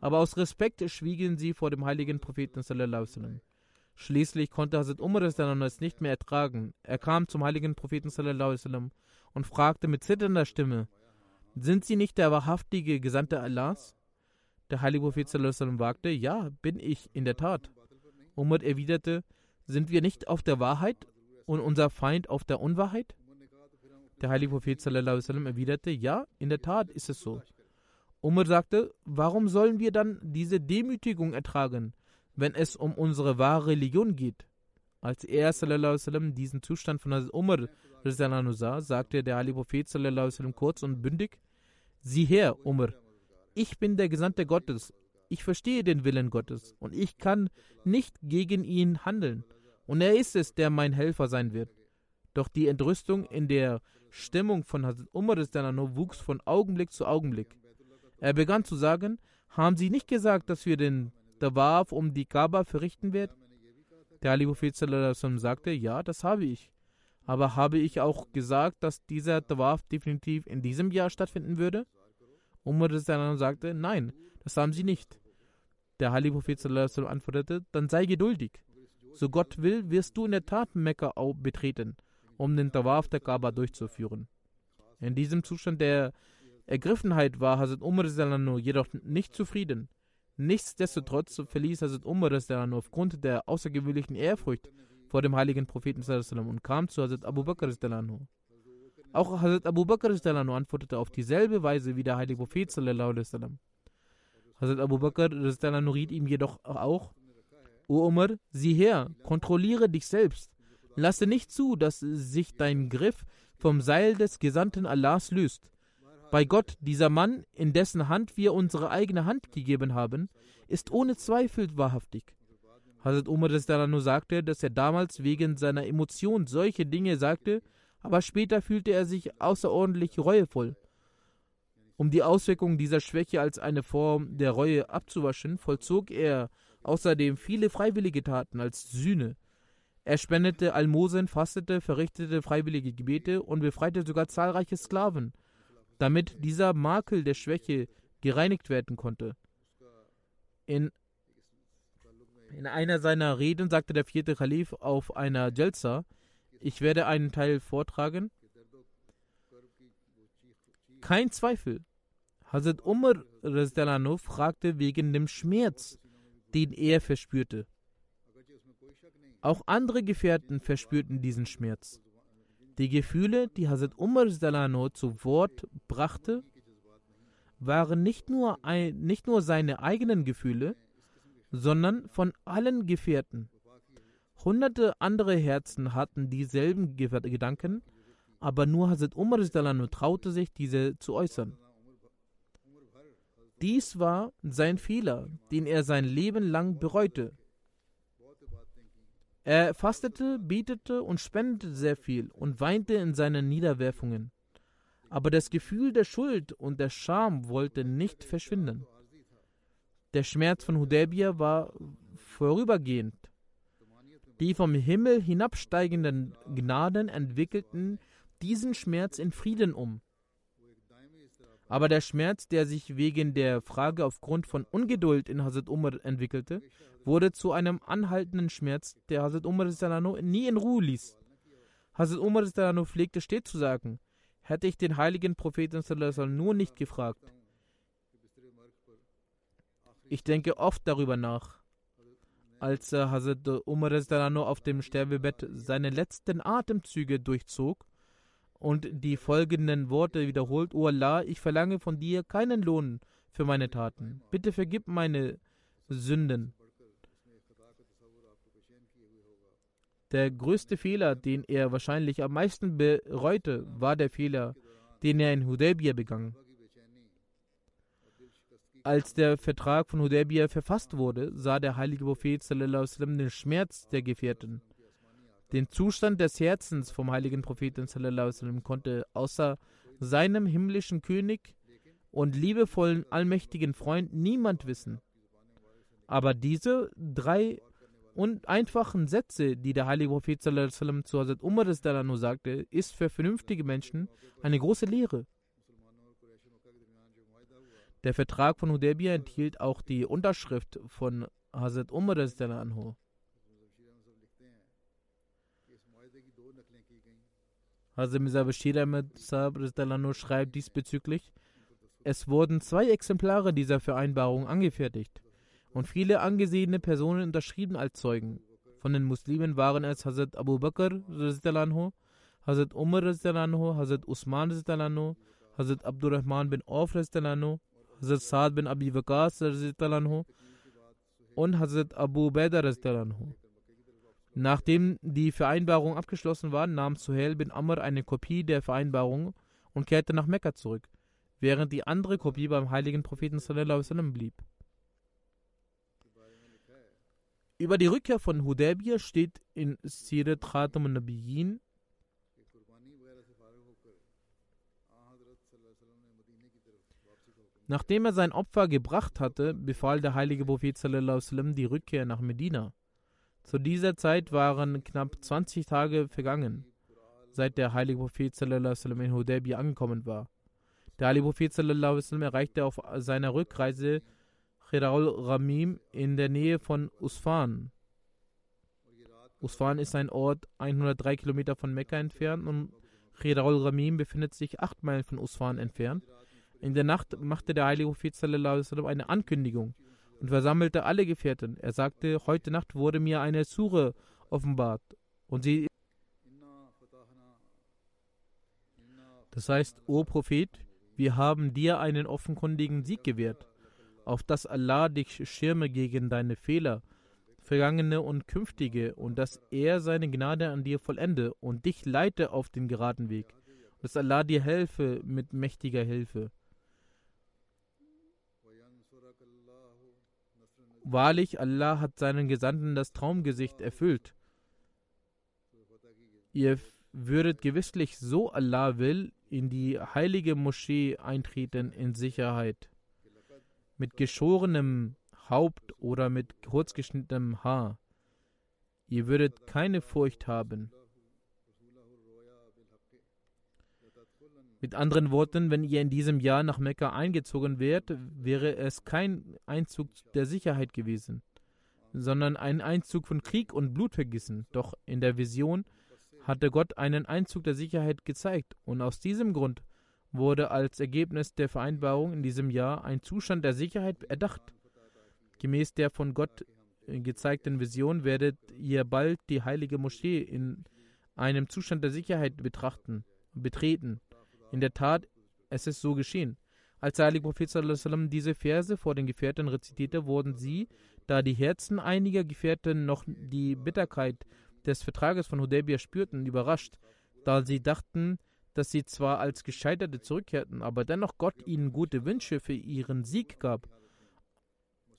Aber aus Respekt schwiegen sie vor dem heiligen Propheten. Schließlich konnte Hazrat Umar es nicht mehr ertragen. Er kam zum heiligen Propheten und fragte mit zitternder Stimme: Sind Sie nicht der wahrhaftige Gesandte Allahs? Der heilige Prophet sallam, wagte: Ja, bin ich in der Tat. Umar erwiderte: Sind wir nicht auf der Wahrheit und unser Feind auf der Unwahrheit? Der heilige Prophet erwiderte: Ja, in der Tat ist es so. Umar sagte: Warum sollen wir dann diese Demütigung ertragen? Wenn es um unsere wahre Religion geht. Als er sallam, diesen Zustand von Hazrat Umar sah, sagte der Ali Prophet kurz und bündig: Sieh her, Umar, ich bin der Gesandte Gottes, ich verstehe den Willen Gottes und ich kann nicht gegen ihn handeln. Und er ist es, der mein Helfer sein wird. Doch die Entrüstung in der Stimmung von Hazrat Umar wuchs von Augenblick zu Augenblick. Er begann zu sagen: Haben Sie nicht gesagt, dass wir den Tawaf um die Kaaba verrichten wird? Der Ali Prophet sagte, ja, das habe ich. Aber habe ich auch gesagt, dass dieser Tawaf definitiv in diesem Jahr stattfinden würde? Umar sagte, nein, das haben sie nicht. Der Heilige Prophet antwortete, dann sei geduldig. So Gott will, wirst du in der Tat Mekka betreten, um den Tawaf der Kaaba durchzuführen. In diesem Zustand der Ergriffenheit war Hazrat Umar jedoch nicht zufrieden. Nichtsdestotrotz verließ Hazrat Umar nur aufgrund der außergewöhnlichen Ehrfurcht vor dem heiligen Propheten und kam zu Hazrat Abu Bakr. Auch Hazrat Abu Bakr antwortete auf dieselbe Weise wie der heilige Prophet. Hazrat Abu Bakr riet ihm jedoch auch: O Umar, sieh her, kontrolliere dich selbst. Lasse nicht zu, dass sich dein Griff vom Seil des Gesandten Allahs löst. Bei Gott, dieser Mann, in dessen Hand wir unsere eigene Hand gegeben haben, ist ohne Zweifel wahrhaftig. Hazrat Umar nur sagte, dass er damals wegen seiner Emotion solche Dinge sagte, aber später fühlte er sich außerordentlich reuevoll. Um die Auswirkungen dieser Schwäche als eine Form der Reue abzuwaschen, vollzog er außerdem viele freiwillige Taten als Sühne. Er spendete Almosen, fastete, verrichtete freiwillige Gebete und befreite sogar zahlreiche Sklaven damit dieser Makel der Schwäche gereinigt werden konnte. In, in einer seiner Reden sagte der vierte Kalif auf einer Jalsa, ich werde einen Teil vortragen. Kein Zweifel. Hazrat Umar fragte wegen dem Schmerz, den er verspürte. Auch andere Gefährten verspürten diesen Schmerz. Die Gefühle, die Hazrat Umar Salano zu Wort brachte, waren nicht nur, ein, nicht nur seine eigenen Gefühle, sondern von allen Gefährten. Hunderte andere Herzen hatten dieselben Gedanken, aber nur Hazrat Umar Salano traute sich, diese zu äußern. Dies war sein Fehler, den er sein Leben lang bereute. Er fastete, betete und spendete sehr viel und weinte in seinen Niederwerfungen. Aber das Gefühl der Schuld und der Scham wollte nicht verschwinden. Der Schmerz von Hudaybiyah war vorübergehend. Die vom Himmel hinabsteigenden Gnaden entwickelten diesen Schmerz in Frieden um. Aber der Schmerz, der sich wegen der Frage aufgrund von Ungeduld in Hazrat Umar entwickelte, wurde zu einem anhaltenden Schmerz, der Hazrat Umar nie in Ruhe ließ. Hazrat Umar pflegte stets zu sagen, hätte ich den heiligen Propheten nur nicht gefragt. Ich denke oft darüber nach. Als Hazrat Umar auf dem Sterbebett seine letzten Atemzüge durchzog und die folgenden Worte wiederholt: O Allah, ich verlange von dir keinen Lohn für meine Taten. Bitte vergib meine Sünden. Der größte Fehler, den er wahrscheinlich am meisten bereute, war der Fehler, den er in Hudaybiyah begangen. Als der Vertrag von Hudaybiyah verfasst wurde, sah der heilige Prophet sallam, den Schmerz der Gefährten. Den Zustand des Herzens vom heiligen Propheten sallam, konnte außer seinem himmlischen König und liebevollen allmächtigen Freund niemand wissen. Aber diese drei und einfachen Sätze, die der heilige Prophet sallam, zu Hazrat Umar sagte, ist für vernünftige Menschen eine große Lehre. Der Vertrag von Hudaybiyah enthielt auch die Unterschrift von Hazrat Umar Mirza Bashir Ahmed Saab schreibt diesbezüglich, es wurden zwei Exemplare dieser Vereinbarung angefertigt und viele angesehene Personen unterschrieben als Zeugen. Von den Muslimen waren es Hazrat Abu Bakr, Hazrat Umar, Hazrat Usman, Hazrat Abdurrahman bin Auf, Hazrat Saad bin Abi Waqas und Hazrat Abu Baidah. Nachdem die Vereinbarung abgeschlossen war, nahm Suhail bin Amr eine Kopie der Vereinbarung und kehrte nach Mekka zurück, während die andere Kopie beim heiligen Propheten sallam, blieb. Über die Rückkehr von Hudaybiyah steht in Sirat Khatam al-Nabiyyin Nachdem er sein Opfer gebracht hatte, befahl der heilige Prophet sallam, die Rückkehr nach Medina. Zu dieser Zeit waren knapp 20 Tage vergangen, seit der heilige Prophet sallam, in Hudaybiyah angekommen war. Der heilige Prophet sallam, erreichte auf seiner Rückreise Khiraul Ramim in der Nähe von Usfan. Usfan ist ein Ort 103 Kilometer von Mekka entfernt und Khiraul Ramim befindet sich 8 Meilen von Usfan entfernt. In der Nacht machte der heilige Prophet sallam, eine Ankündigung und versammelte alle Gefährten. Er sagte, heute Nacht wurde mir eine Sure offenbart und sie Das heißt, o Prophet, wir haben dir einen offenkundigen Sieg gewährt, auf dass Allah dich schirme gegen deine Fehler, vergangene und künftige, und dass er seine Gnade an dir vollende und dich leite auf den geraden Weg, und dass Allah dir helfe mit mächtiger Hilfe. Wahrlich, Allah hat seinen Gesandten das Traumgesicht erfüllt. Ihr würdet gewisslich, so Allah will, in die heilige Moschee eintreten in Sicherheit. Mit geschorenem Haupt oder mit kurzgeschnittenem Haar. Ihr würdet keine Furcht haben. Mit anderen Worten, wenn ihr in diesem Jahr nach Mekka eingezogen wärt, wäre es kein Einzug der Sicherheit gewesen, sondern ein Einzug von Krieg und Blutvergießen. Doch in der Vision hatte Gott einen Einzug der Sicherheit gezeigt und aus diesem Grund wurde als Ergebnis der Vereinbarung in diesem Jahr ein Zustand der Sicherheit erdacht. Gemäß der von Gott gezeigten Vision werdet ihr bald die heilige Moschee in einem Zustand der Sicherheit betrachten, betreten. In der Tat, es ist so geschehen. Als der heilige Prophet diese Verse vor den Gefährten rezitierte, wurden sie, da die Herzen einiger Gefährten noch die Bitterkeit des Vertrages von Hudaybiyah spürten, überrascht, da sie dachten, dass sie zwar als Gescheiterte zurückkehrten, aber dennoch Gott ihnen gute Wünsche für ihren Sieg gab.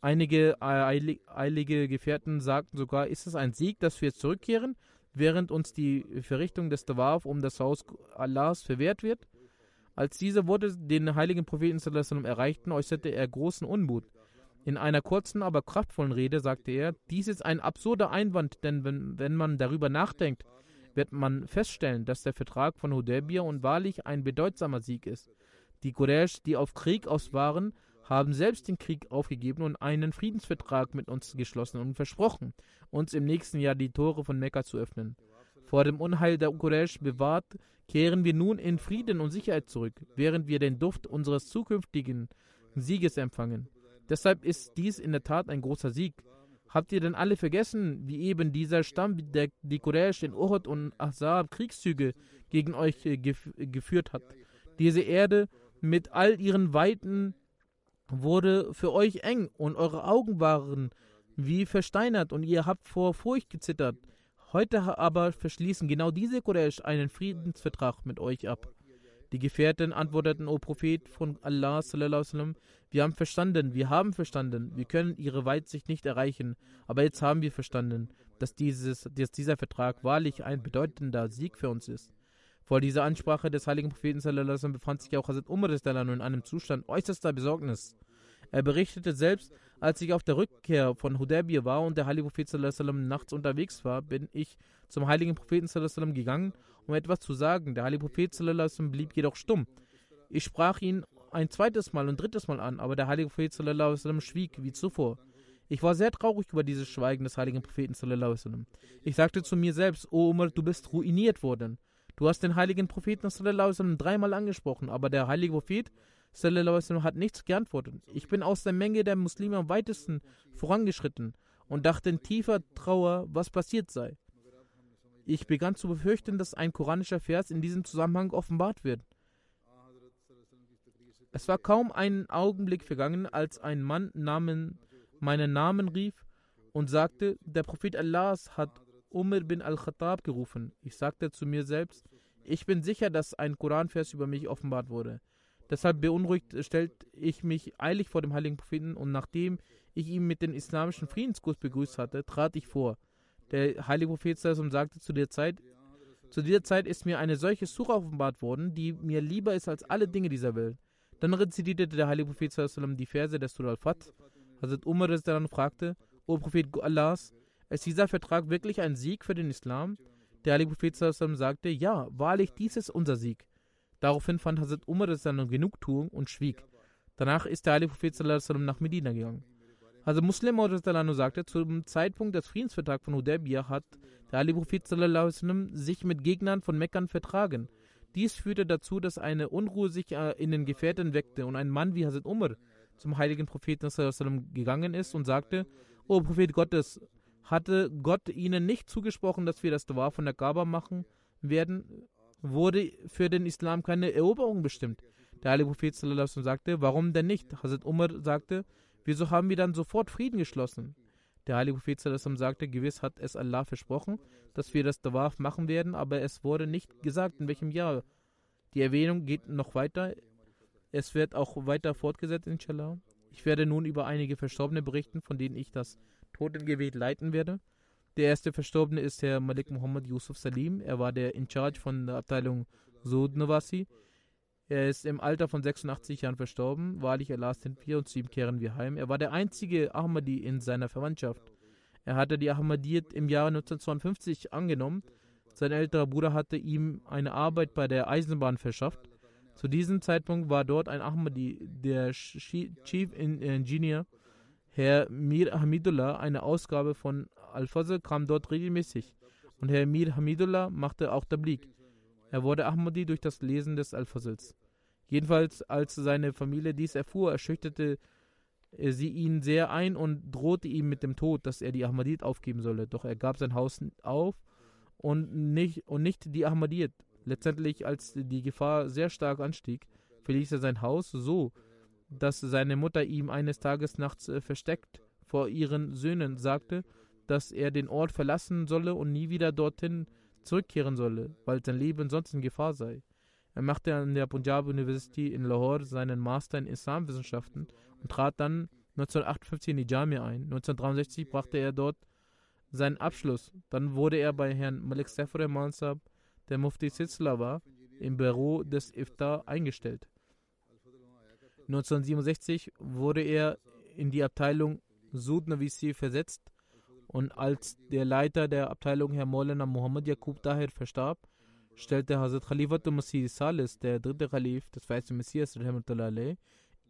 Einige eilige Gefährten sagten sogar, ist es ein Sieg, dass wir zurückkehren, während uns die Verrichtung des Tawaf um das Haus Allahs verwehrt wird? Als diese Worte den heiligen Propheten erreichten, äußerte er großen Unmut. In einer kurzen, aber kraftvollen Rede sagte er, dies ist ein absurder Einwand, denn wenn, wenn man darüber nachdenkt, wird man feststellen, dass der Vertrag von Hudaybiyah und wahrlich ein bedeutsamer Sieg ist. Die Quraysh, die auf Krieg aus waren, haben selbst den Krieg aufgegeben und einen Friedensvertrag mit uns geschlossen und versprochen, uns im nächsten Jahr die Tore von Mekka zu öffnen. Vor dem Unheil der Quraysh bewahrt kehren wir nun in Frieden und Sicherheit zurück, während wir den Duft unseres zukünftigen Sieges empfangen. Deshalb ist dies in der Tat ein großer Sieg. Habt ihr denn alle vergessen, wie eben dieser Stamm, der die Quraysh in Uhud und Ahzab Kriegszüge gegen euch äh, gef geführt hat? Diese Erde mit all ihren Weiten wurde für euch eng und eure Augen waren wie versteinert und ihr habt vor Furcht gezittert. Heute aber verschließen genau diese Quraysh einen Friedensvertrag mit euch ab. Die Gefährten antworteten, O Prophet von Allah, sallam, wir haben verstanden, wir haben verstanden, wir können ihre Weitsicht nicht erreichen, aber jetzt haben wir verstanden, dass, dieses, dass dieser Vertrag wahrlich ein bedeutender Sieg für uns ist. Vor dieser Ansprache des heiligen Propheten sallam, befand sich auch Hazrat Umar in einem Zustand äußerster Besorgnis. Er berichtete selbst, als ich auf der Rückkehr von Hudaybiyah war und der heilige Prophet nachts unterwegs war, bin ich zum heiligen Propheten gegangen, um etwas zu sagen. Der heilige Prophet blieb jedoch stumm. Ich sprach ihn ein zweites Mal und drittes Mal an, aber der heilige Prophet schwieg wie zuvor. Ich war sehr traurig über dieses Schweigen des heiligen Propheten. Ich sagte zu mir selbst, O Umar, du bist ruiniert worden. Du hast den heiligen Propheten dreimal angesprochen, aber der heilige Prophet sallam, hat nichts geantwortet. Ich bin aus der Menge der Muslime am weitesten vorangeschritten und dachte in tiefer Trauer, was passiert sei. Ich begann zu befürchten, dass ein koranischer Vers in diesem Zusammenhang offenbart wird. Es war kaum ein Augenblick vergangen, als ein Mann Namen, meinen Namen rief und sagte, der Prophet Allahs hat Umar bin al-Khattab gerufen. Ich sagte zu mir selbst, ich bin sicher, dass ein Koranvers über mich offenbart wurde. Deshalb beunruhigt stellte ich mich eilig vor dem heiligen Propheten und nachdem ich ihn mit dem islamischen Friedenskuss begrüßt hatte, trat ich vor. Der heilige Prophet sagte zu der Zeit, zu dieser Zeit ist mir eine solche Suche offenbart worden, die mir lieber ist als alle Dinge dieser Welt. Dann rezitierte der heilige Prophet die Verse des Surah al-Fat. Hazrat Umar dann fragte, O Prophet Allahs, ist dieser Vertrag wirklich ein Sieg für den Islam? Der heilige Prophet sagte, ja, wahrlich, dies ist unser Sieg. Daraufhin fand Hazrat Umar Genugtuung und schwieg. Danach ist der heilige Prophet nach Medina gegangen. Also Muslim sagte, zum Zeitpunkt des Friedensvertrags von Hudaybiyah hat der heilige Prophet sich mit Gegnern von Meckern vertragen. Dies führte dazu, dass eine Unruhe sich äh, in den Gefährten weckte und ein Mann wie Hazrat Umar zum heiligen Propheten gegangen ist und sagte, O Prophet Gottes, hatte Gott ihnen nicht zugesprochen, dass wir das Dawah von der Kaaba machen werden, wurde für den Islam keine Eroberung bestimmt. Der heilige Prophet sagte, warum denn nicht? Hazrat Umar sagte, wieso haben wir dann sofort Frieden geschlossen? Der heilige Prophet sagte, gewiss hat es Allah versprochen, dass wir das Dawaf machen werden, aber es wurde nicht gesagt, in welchem Jahr. Die Erwähnung geht noch weiter. Es wird auch weiter fortgesetzt, inshallah. Ich werde nun über einige Verstorbene berichten, von denen ich das Totengebet leiten werde. Der erste Verstorbene ist Herr Malik Muhammad Yusuf Salim. Er war der in Charge von der Abteilung Sud Nawasi. Er ist im Alter von 86 Jahren verstorben. Wahrlich, Allah sind wir und zu ihm kehren wir heim. Er war der einzige Ahmadi in seiner Verwandtschaft. Er hatte die Ahmadiyyat im Jahre 1952 angenommen. Sein älterer Bruder hatte ihm eine Arbeit bei der Eisenbahn verschafft. Zu diesem Zeitpunkt war dort ein Ahmadi, der Chief Engineer Herr Mir Hamidullah, eine Ausgabe von Al-Fazl kam dort regelmäßig und Herr Mir Hamidullah machte auch Tablik. Er wurde Ahmadi durch das Lesen des Al-Fazls. Jedenfalls, als seine Familie dies erfuhr, erschüchterte sie ihn sehr ein und drohte ihm mit dem Tod, dass er die Ahmadid aufgeben solle. Doch er gab sein Haus auf und nicht, und nicht die Ahmadid. Letztendlich, als die Gefahr sehr stark anstieg, verließ er sein Haus so, dass seine Mutter ihm eines Tages nachts äh, versteckt vor ihren Söhnen sagte, dass er den Ort verlassen solle und nie wieder dorthin zurückkehren solle, weil sein Leben sonst in Gefahr sei. Er machte an der Punjab University in Lahore seinen Master in Islamwissenschaften und trat dann 1958 in die Jamia ein. 1963 brachte er dort seinen Abschluss. Dann wurde er bei Herrn Malik Sefre Mansab, der Mufti Sitzler war, im Büro des Iftar eingestellt. 1967 wurde er in die Abteilung Sudnavisi versetzt und als der Leiter der Abteilung Herr Maulana Muhammad Yaqub Tahir verstarb, stellte Hazrat Khalifatul Masih Salis, der dritte Khalif des weißen Messias,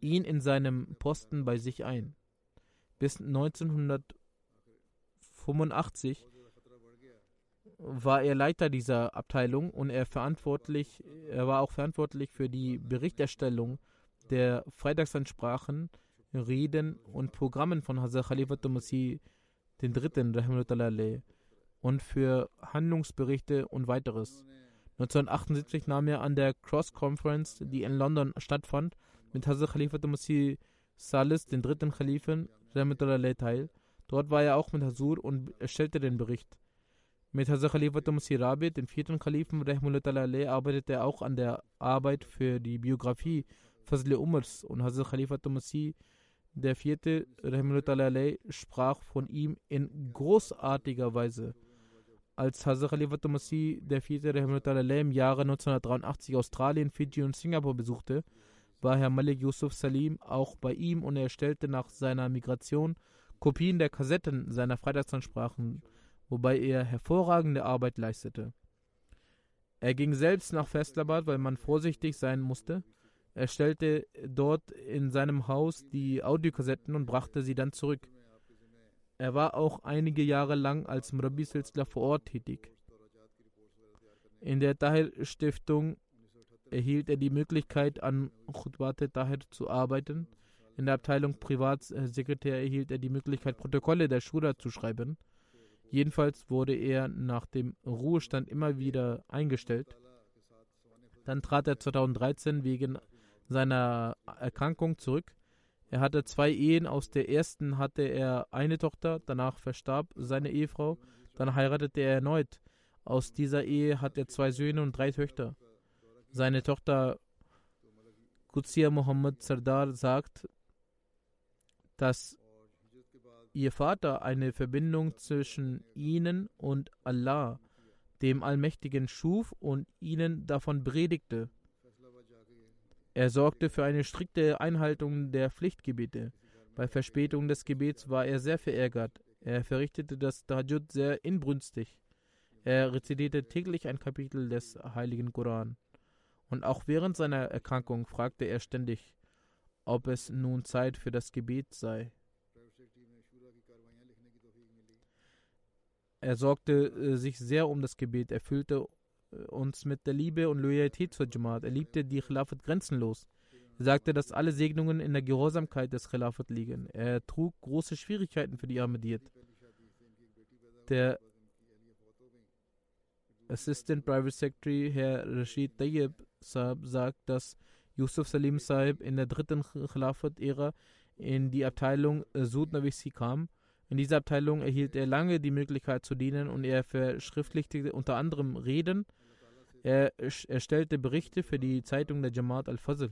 ihn in seinem Posten bei sich ein. Bis 1985 war er Leiter dieser Abteilung und er verantwortlich, er war auch verantwortlich für die Berichterstellung der Freitagsansprachen, Reden und Programmen von Hazrat Khalifa Masih III. und für Handlungsberichte und weiteres. 1978 nahm er an der Cross Conference, die in London stattfand, mit Hazrat Khalifa Masih Salis, den dritten Khalifen, teil. Dort war er auch mit Hazur und erstellte den Bericht. Mit Hazrat Khalifa Masih Rabi, den vierten Khalifen, arbeitete er auch an der Arbeit für die Biografie Fazl Umars und Hazrat Khalifa Masih der vierte sprach von ihm in großartiger Weise. Als Hazrat Khalifa Masih der vierte im Jahre 1983 Australien, Fiji und Singapur besuchte, war Herr Malik Yusuf Salim auch bei ihm und er stellte nach seiner Migration Kopien der Kassetten seiner Freitagsansprachen, wobei er hervorragende Arbeit leistete. Er ging selbst nach Festlabad, weil man vorsichtig sein musste. Er stellte dort in seinem Haus die Audiokassetten und brachte sie dann zurück. Er war auch einige Jahre lang als Murabi Silsla vor Ort tätig. In der Tahir-Stiftung erhielt er die Möglichkeit, an Khutbate Tahir zu arbeiten. In der Abteilung Privatsekretär erhielt er die Möglichkeit, Protokolle der Schura zu schreiben. Jedenfalls wurde er nach dem Ruhestand immer wieder eingestellt. Dann trat er 2013 wegen seiner Erkrankung zurück. Er hatte zwei Ehen. Aus der ersten hatte er eine Tochter, danach verstarb seine Ehefrau. Dann heiratete er erneut. Aus dieser Ehe hat er zwei Söhne und drei Töchter. Seine Tochter Qudsiya Muhammad Sardar sagt, dass ihr Vater eine Verbindung zwischen ihnen und Allah, dem Allmächtigen, schuf und ihnen davon predigte. Er sorgte für eine strikte Einhaltung der Pflichtgebete. Bei Verspätung des Gebets war er sehr verärgert. Er verrichtete das Tahajjud sehr inbrünstig. Er rezitierte täglich ein Kapitel des Heiligen Koran. Und auch während seiner Erkrankung fragte er ständig, ob es nun Zeit für das Gebet sei. Er sorgte äh, sich sehr um das Gebet. Er füllte äh, uns mit der Liebe und Loyalität zur Jamaat. Er liebte die Khilafat grenzenlos. Er sagte, dass alle Segnungen in der Gehorsamkeit des Khilafat liegen. Er trug große Schwierigkeiten für die Ahmadiyyat. Der Assistant Private Secretary, Herr Rashid Tayyib Saab, sagt, dass Yusuf Salim Saib in der dritten Khilafat-Ära in die Abteilung Sud Navisi kam in dieser Abteilung erhielt er lange die Möglichkeit zu dienen und er verschriftlichte unter anderem Reden. Er erstellte Berichte für die Zeitung der Jamaat al-Fazl.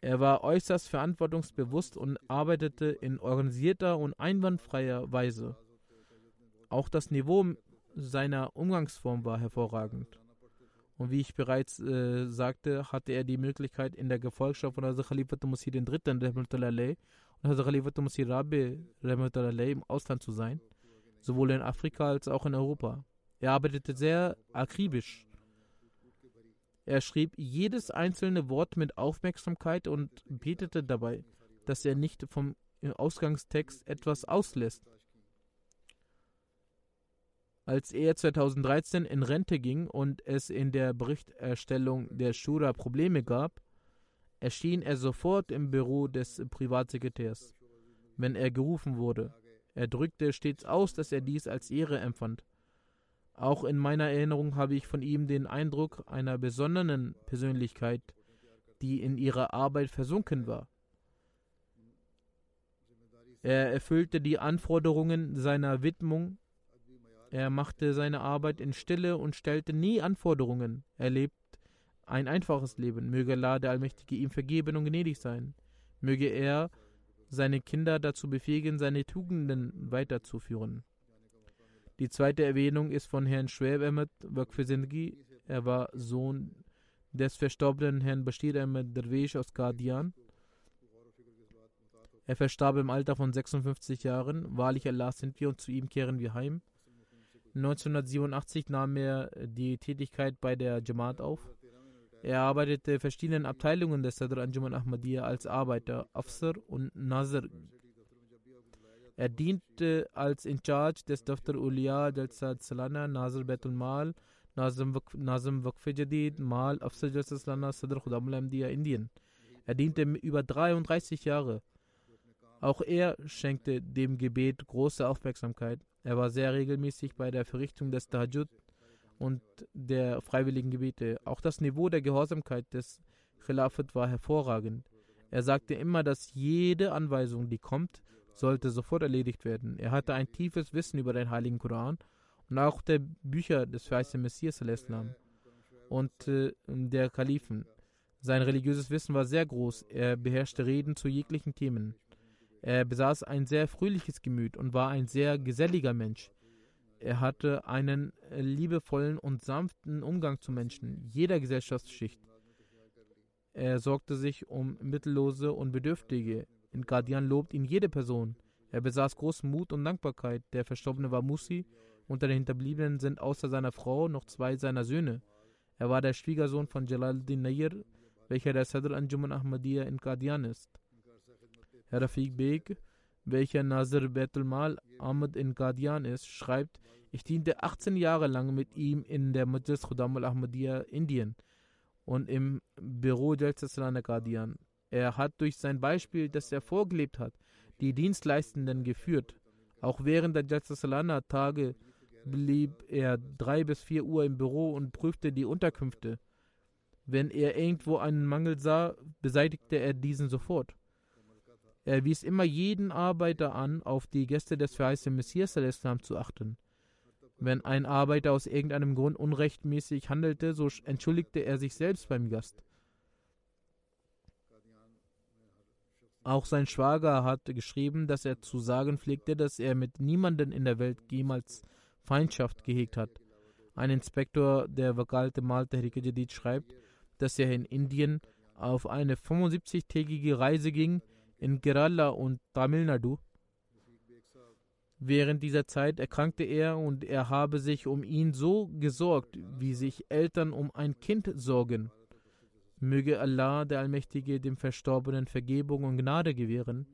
Er war äußerst verantwortungsbewusst und arbeitete in organisierter und einwandfreier Weise. Auch das Niveau seiner Umgangsform war hervorragend. Und wie ich bereits äh, sagte, hatte er die Möglichkeit, in der Gefolgschaft von Hazrat Khalifat Musir III. Hazrat Khalifat Masih Rabi im Ausland zu sein, sowohl in Afrika als auch in Europa. Er arbeitete sehr akribisch. Er schrieb jedes einzelne Wort mit Aufmerksamkeit und betete dabei, dass er nicht vom Ausgangstext etwas auslässt. Als er 2013 in Rente ging und es in der Berichterstellung der Shura Probleme gab, erschien er sofort im Büro des Privatsekretärs, wenn er gerufen wurde. Er drückte stets aus, dass er dies als Ehre empfand. Auch in meiner Erinnerung habe ich von ihm den Eindruck einer besonderen Persönlichkeit, die in ihrer Arbeit versunken war. Er erfüllte die Anforderungen seiner Widmung. Er machte seine Arbeit in Stille und stellte nie Anforderungen. Er lebte ein einfaches Leben. Möge Allah, der Allmächtige, ihm vergeben und gnädig sein. Möge er seine Kinder dazu befähigen, seine Tugenden weiterzuführen. Die zweite Erwähnung ist von Herrn Schwab Ahmed Wakfizindgi. Er war Sohn des verstorbenen Herrn Bashir Ahmed Derwesh aus Qadian. Er verstarb im Alter von 56 Jahren. Wahrlich Allah sind wir und zu ihm kehren wir heim. 1987 nahm er die Tätigkeit bei der Jamaat auf. Er arbeitete in verschiedenen Abteilungen des Sadr Anjuman Ahmadiyya als Arbeiter, Afsar und Nazir. Er diente als in Charge des Daftar Uliya Jalsat Salana, Nazir Betul Mal, Nazim Waqf Jadid, Mal, Afsar Jalsat Salana, Sadr Khudamul Ahmadiyya, Indien. Er diente über 33 Jahre. Auch er schenkte dem Gebet große Aufmerksamkeit. Er war sehr regelmäßig bei der Verrichtung des Tahajjud und der freiwilligen Gebete. Auch das Niveau der Gehorsamkeit des Khilafat war hervorragend. Er sagte immer, dass jede Anweisung, die kommt, sollte sofort erledigt werden. Er hatte ein tiefes Wissen über den Heiligen Koran und auch der Bücher des verheißenen Messias und äh, der Kalifen. Sein religiöses Wissen war sehr groß. Er beherrschte Reden zu jeglichen Themen. Er besaß ein sehr fröhliches Gemüt und war ein sehr geselliger Mensch. Er hatte einen äh, liebevollen und sanften Umgang zu Menschen jeder Gesellschaftsschicht. Er sorgte sich um Mittellose und Bedürftige. In Guardian lobt ihn jede Person. Er besaß großen Mut und Dankbarkeit. Der Verstorbene war Musi. Unter den Hinterbliebenen sind außer seiner Frau noch zwei seiner Söhne. Er war der Schwiegersohn von Jalaluddin Nair, welcher der Sadr Anjuman Ahmadiyya in Qadian ist. Herr Rafiq Beg welcher Nazir Betul Mal Ahmad in Qadian ist, schreibt, ich diente 18 Jahre lang mit ihm in der Majlis Khudam al-Ahmadiyya Indien und im Büro Jalsasalana Qadian. Er hat durch sein Beispiel, das er vorgelebt hat, die Dienstleistenden geführt. Auch während der Jalsasalana Tage blieb er drei bis vier Uhr im Büro und prüfte die Unterkünfte. Wenn er irgendwo einen Mangel sah, beseitigte er diesen sofort. Er wies immer jeden Arbeiter an, auf die Gäste des verheißenen Messias Islam zu achten. Wenn ein Arbeiter aus irgendeinem Grund unrechtmäßig handelte, so entschuldigte er sich selbst beim Gast. Auch sein Schwager hat geschrieben, dass er zu sagen pflegte, dass er mit niemandem in der Welt jemals Feindschaft gehegt hat. Ein Inspektor der Wakalte Mal Tehrike schreibt, dass er in Indien auf eine 75-tägige Reise ging in Kerala und Tamil Nadu Während dieser Zeit erkrankte er und er habe sich um ihn so gesorgt, wie sich Eltern um ein Kind sorgen. Möge Allah, der Allmächtige, dem Verstorbenen Vergebung und Gnade gewähren.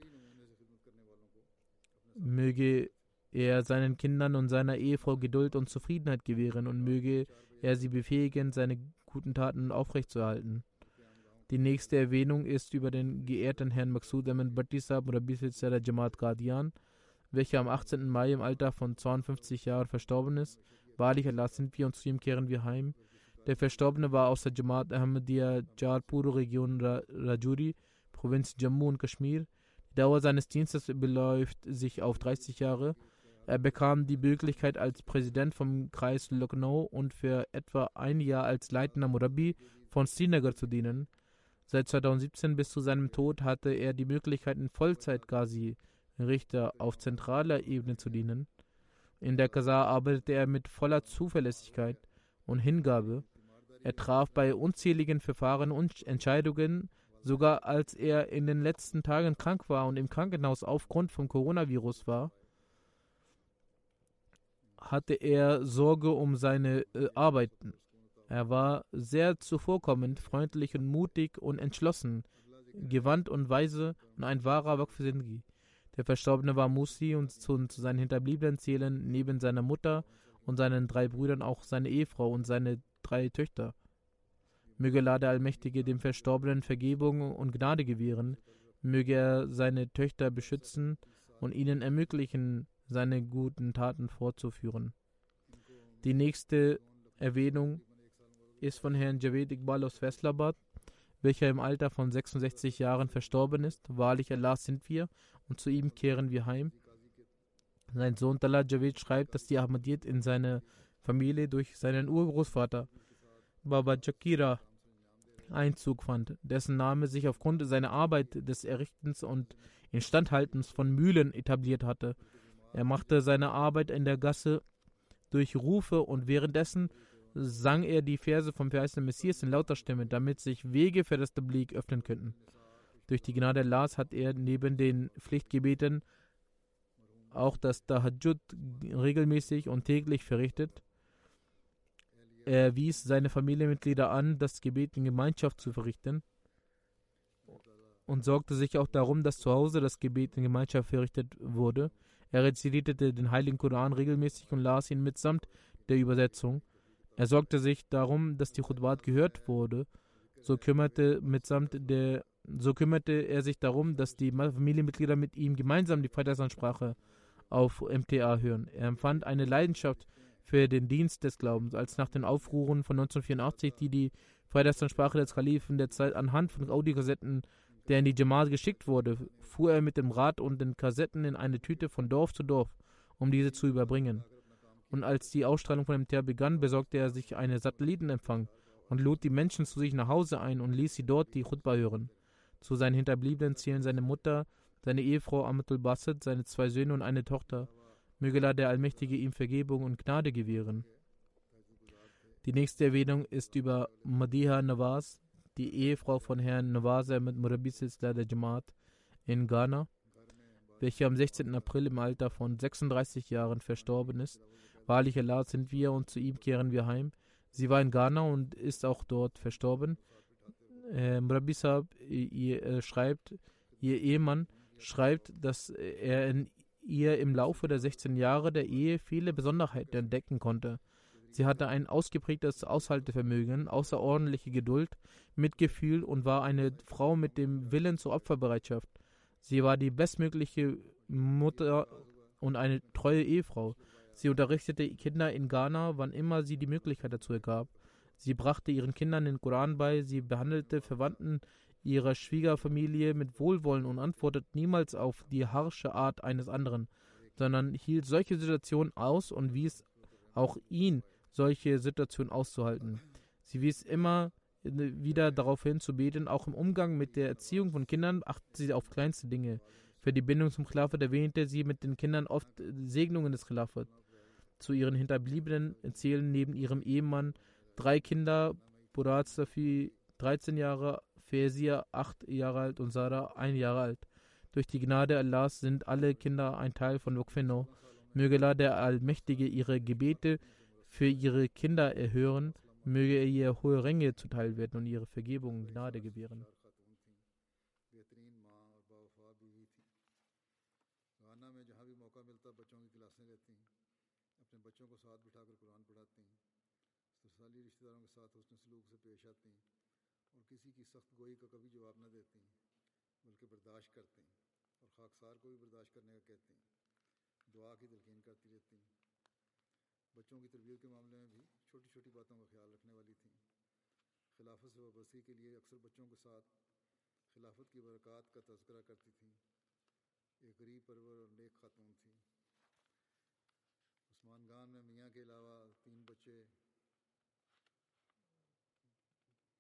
Möge er seinen Kindern und seiner Ehefrau Geduld und Zufriedenheit gewähren und möge er sie befähigen, seine guten Taten aufrechtzuerhalten. Die nächste Erwähnung ist über den geehrten Herrn Maksud Ahmed Bhatti Sahib Rabbi Jamaat Qadian welcher am 18. Mai im Alter von 52 Jahren verstorben ist. Wahrlich Allah sind wir und zu ihm kehren wir heim. Der Verstorbene war aus der Jamaat Ahmadiyya Jarpur Region Rajuri, Provinz Jammu und Kashmir. Die Dauer seines Dienstes beläuft sich auf 30 Jahre. Er bekam die Möglichkeit als Präsident vom Kreis Lucknow und für etwa ein Jahr als leitender Murabi von Srinagar zu dienen. Seit 2017 bis zu seinem Tod hatte er die Möglichkeit, in Vollzeit Ghazi Richter auf zentraler Ebene zu dienen. In der Kasar arbeitete er mit voller Zuverlässigkeit und Hingabe. Er traf bei unzähligen Verfahren und Entscheidungen, sogar als er in den letzten Tagen krank war und im Krankenhaus aufgrund vom Coronavirus war, hatte er Sorge um seine äh, Arbeiten. Er war sehr zuvorkommend, freundlich und mutig und entschlossen, gewandt und weise und ein wahrer Wakfsindgi. Der Verstorbene war Musi und zu, zu seinen Hinterbliebenen zählen neben seiner Mutter und seinen drei Brüdern auch seine Ehefrau und seine drei Töchter. Möge Allah der Allmächtige dem Verstorbenen Vergebung und Gnade gewähren, möge er seine Töchter beschützen und ihnen ermöglichen, seine guten Taten fortzuführen. Die nächste Erwähnung ist von Herrn Javed Iqbal aus Faisalabad, welcher im Alter von 66 Jahren verstorben ist. Wahrlich Allah sind wir und zu ihm kehren wir heim. Sein Sohn Talal Javed schreibt, dass die Ahmadiyyat in seine Familie durch seinen Urgroßvater Baba Jakira Einzug fand, dessen Name sich aufgrund seiner Arbeit des Errichtens und Instandhaltens von Mühlen etabliert hatte. Er machte seine Arbeit in der Gasse durch Rufe und währenddessen sang er die Verse vom verheißenen Messias in lauter Stimme, damit sich Wege für das Tablik öffnen könnten. Durch die Gnade Allahs hat er neben den Pflichtgebeten auch das Tahajjud regelmäßig und täglich verrichtet. Er wies seine Familienmitglieder an, das Gebet in Gemeinschaft zu verrichten und sorgte sich auch darum, dass zu Hause das Gebet in Gemeinschaft verrichtet wurde. Er rezitierte den Heiligen Koran regelmäßig und las ihn mitsamt der Übersetzung. Er sorgte sich darum, dass die Khutbat gehört wurde. So kümmerte mitsamt der so kümmerte er sich darum, dass die Familienmitglieder mit ihm gemeinsam die Freitagsansprache auf MTA hören. Er empfand eine Leidenschaft für den Dienst des Glaubens, als nach den Aufruhren von 1984, die die Freitagsansprache des Kalifen der Zeit anhand von Audiokassetten, der in die Jamaat geschickt wurde, fuhr er mit dem Rad und den Kassetten in eine Tüte von Dorf zu Dorf, um diese zu überbringen. Und als die Ausstrahlung von MTA begann, besorgte er sich einen Satellitenempfang und lud die Menschen zu sich nach Hause ein und ließ sie dort die Khutbah hören. Zu seinen Hinterbliebenen zählen seine Mutter, seine Ehefrau Amatul Bassett, seine zwei Söhne und eine Tochter. Möge Allah der Allmächtige ihm Vergebung und Gnade gewähren. Die nächste Erwähnung ist über Madiha Nawaz, die Ehefrau von Herrn Nawaz mit Murabis der Jamaat in Ghana, welche am 16. April im Alter von 36 Jahren verstorben ist. Wahrlich Allah sind wir und zu ihm kehren wir heim. Sie war in Ghana und ist auch dort verstorben äh, Murabi ihr, äh, schreibt, ihr Ehemann schreibt, dass er in ihr im Laufe der 16 Jahre der Ehe viele Besonderheiten entdecken konnte. Sie hatte ein ausgeprägtes Aushaltevermögen, außerordentliche Geduld, Mitgefühl und war eine Frau mit dem Willen zur Opferbereitschaft. Sie war die bestmögliche Mutter und eine treue Ehefrau. Sie unterrichtete Kinder in Ghana, wann immer sie die Möglichkeit dazu ergab. Sie brachte ihren Kindern den Koran bei, sie behandelte Verwandten ihrer Schwiegerfamilie mit Wohlwollen und antwortete niemals auf die harsche Art eines anderen, sondern hielt solche Situationen aus und wies auch ihn solche Situationen auszuhalten. Sie wies immer wieder darauf hin zu beten, auch im Umgang mit der Erziehung von Kindern achtet sie auf kleinste Dinge. Für die Bindung zum Khilafat erwähnte sie mit den Kindern oft Segnungen des Khilafat. Zu ihren Hinterbliebenen erzählen neben ihrem Ehemann drei Kinder, Burat Safi 13 Jahre, Fersir acht Jahre alt und Sarah ein Jahr alt. Durch die Gnade Allahs sind alle Kinder ein Teil von Lokfeno. Möge Allah der Allmächtige ihre Gebete für ihre Kinder erhören, möge er ihr hohe Ränge zuteil werden und ihre Vergebung und Gnade gewähren. بچوں کو ساتھ بٹھا کر قرآن پڑھاتی ہیں سالی رشتہ داروں کے ساتھ حسن سلوک سے پیش آتی ہیں کسی کی سخت گوئی کا کبھی جواب نہ دیتے ہیں، بلکہ برداشت کرتے ہیں اور خاکسار کو بھی برداشت کرنے کا ہیں۔ دعا کی تلقین کرتی رہتی بچوں کی تربیت کے معاملے میں بھی چھوٹی چھوٹی باتوں کا خیال رکھنے والی تھیں۔ خلافت سے وابستگی کے لیے اکثر بچوں کے ساتھ خلافت کی برکات کا تذکرہ کرتی تھیں۔ ایک غریب پرور اور نیک خاتون تھیں۔ عثمان گان میں میاں کے علاوہ تین بچے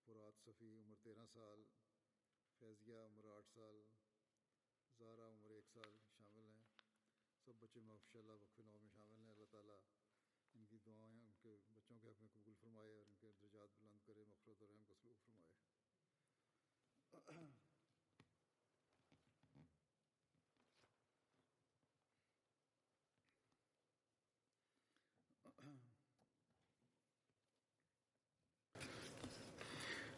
فرات صفی عمر تیرہ سال، فیضیہ عمر آٹھ سال زارہ عمر ایک سال شامل ہیں۔ سب بچے ماشاء اللہ وقف نو میں شامل ہیں۔ اللہ تعالیٰ ان کی دعائیں، ان کے بچوں کے حق میں قبول فرمائے اور ان کے درجات بلند کرے مفرت اور رحم کو سلوک فرمائے۔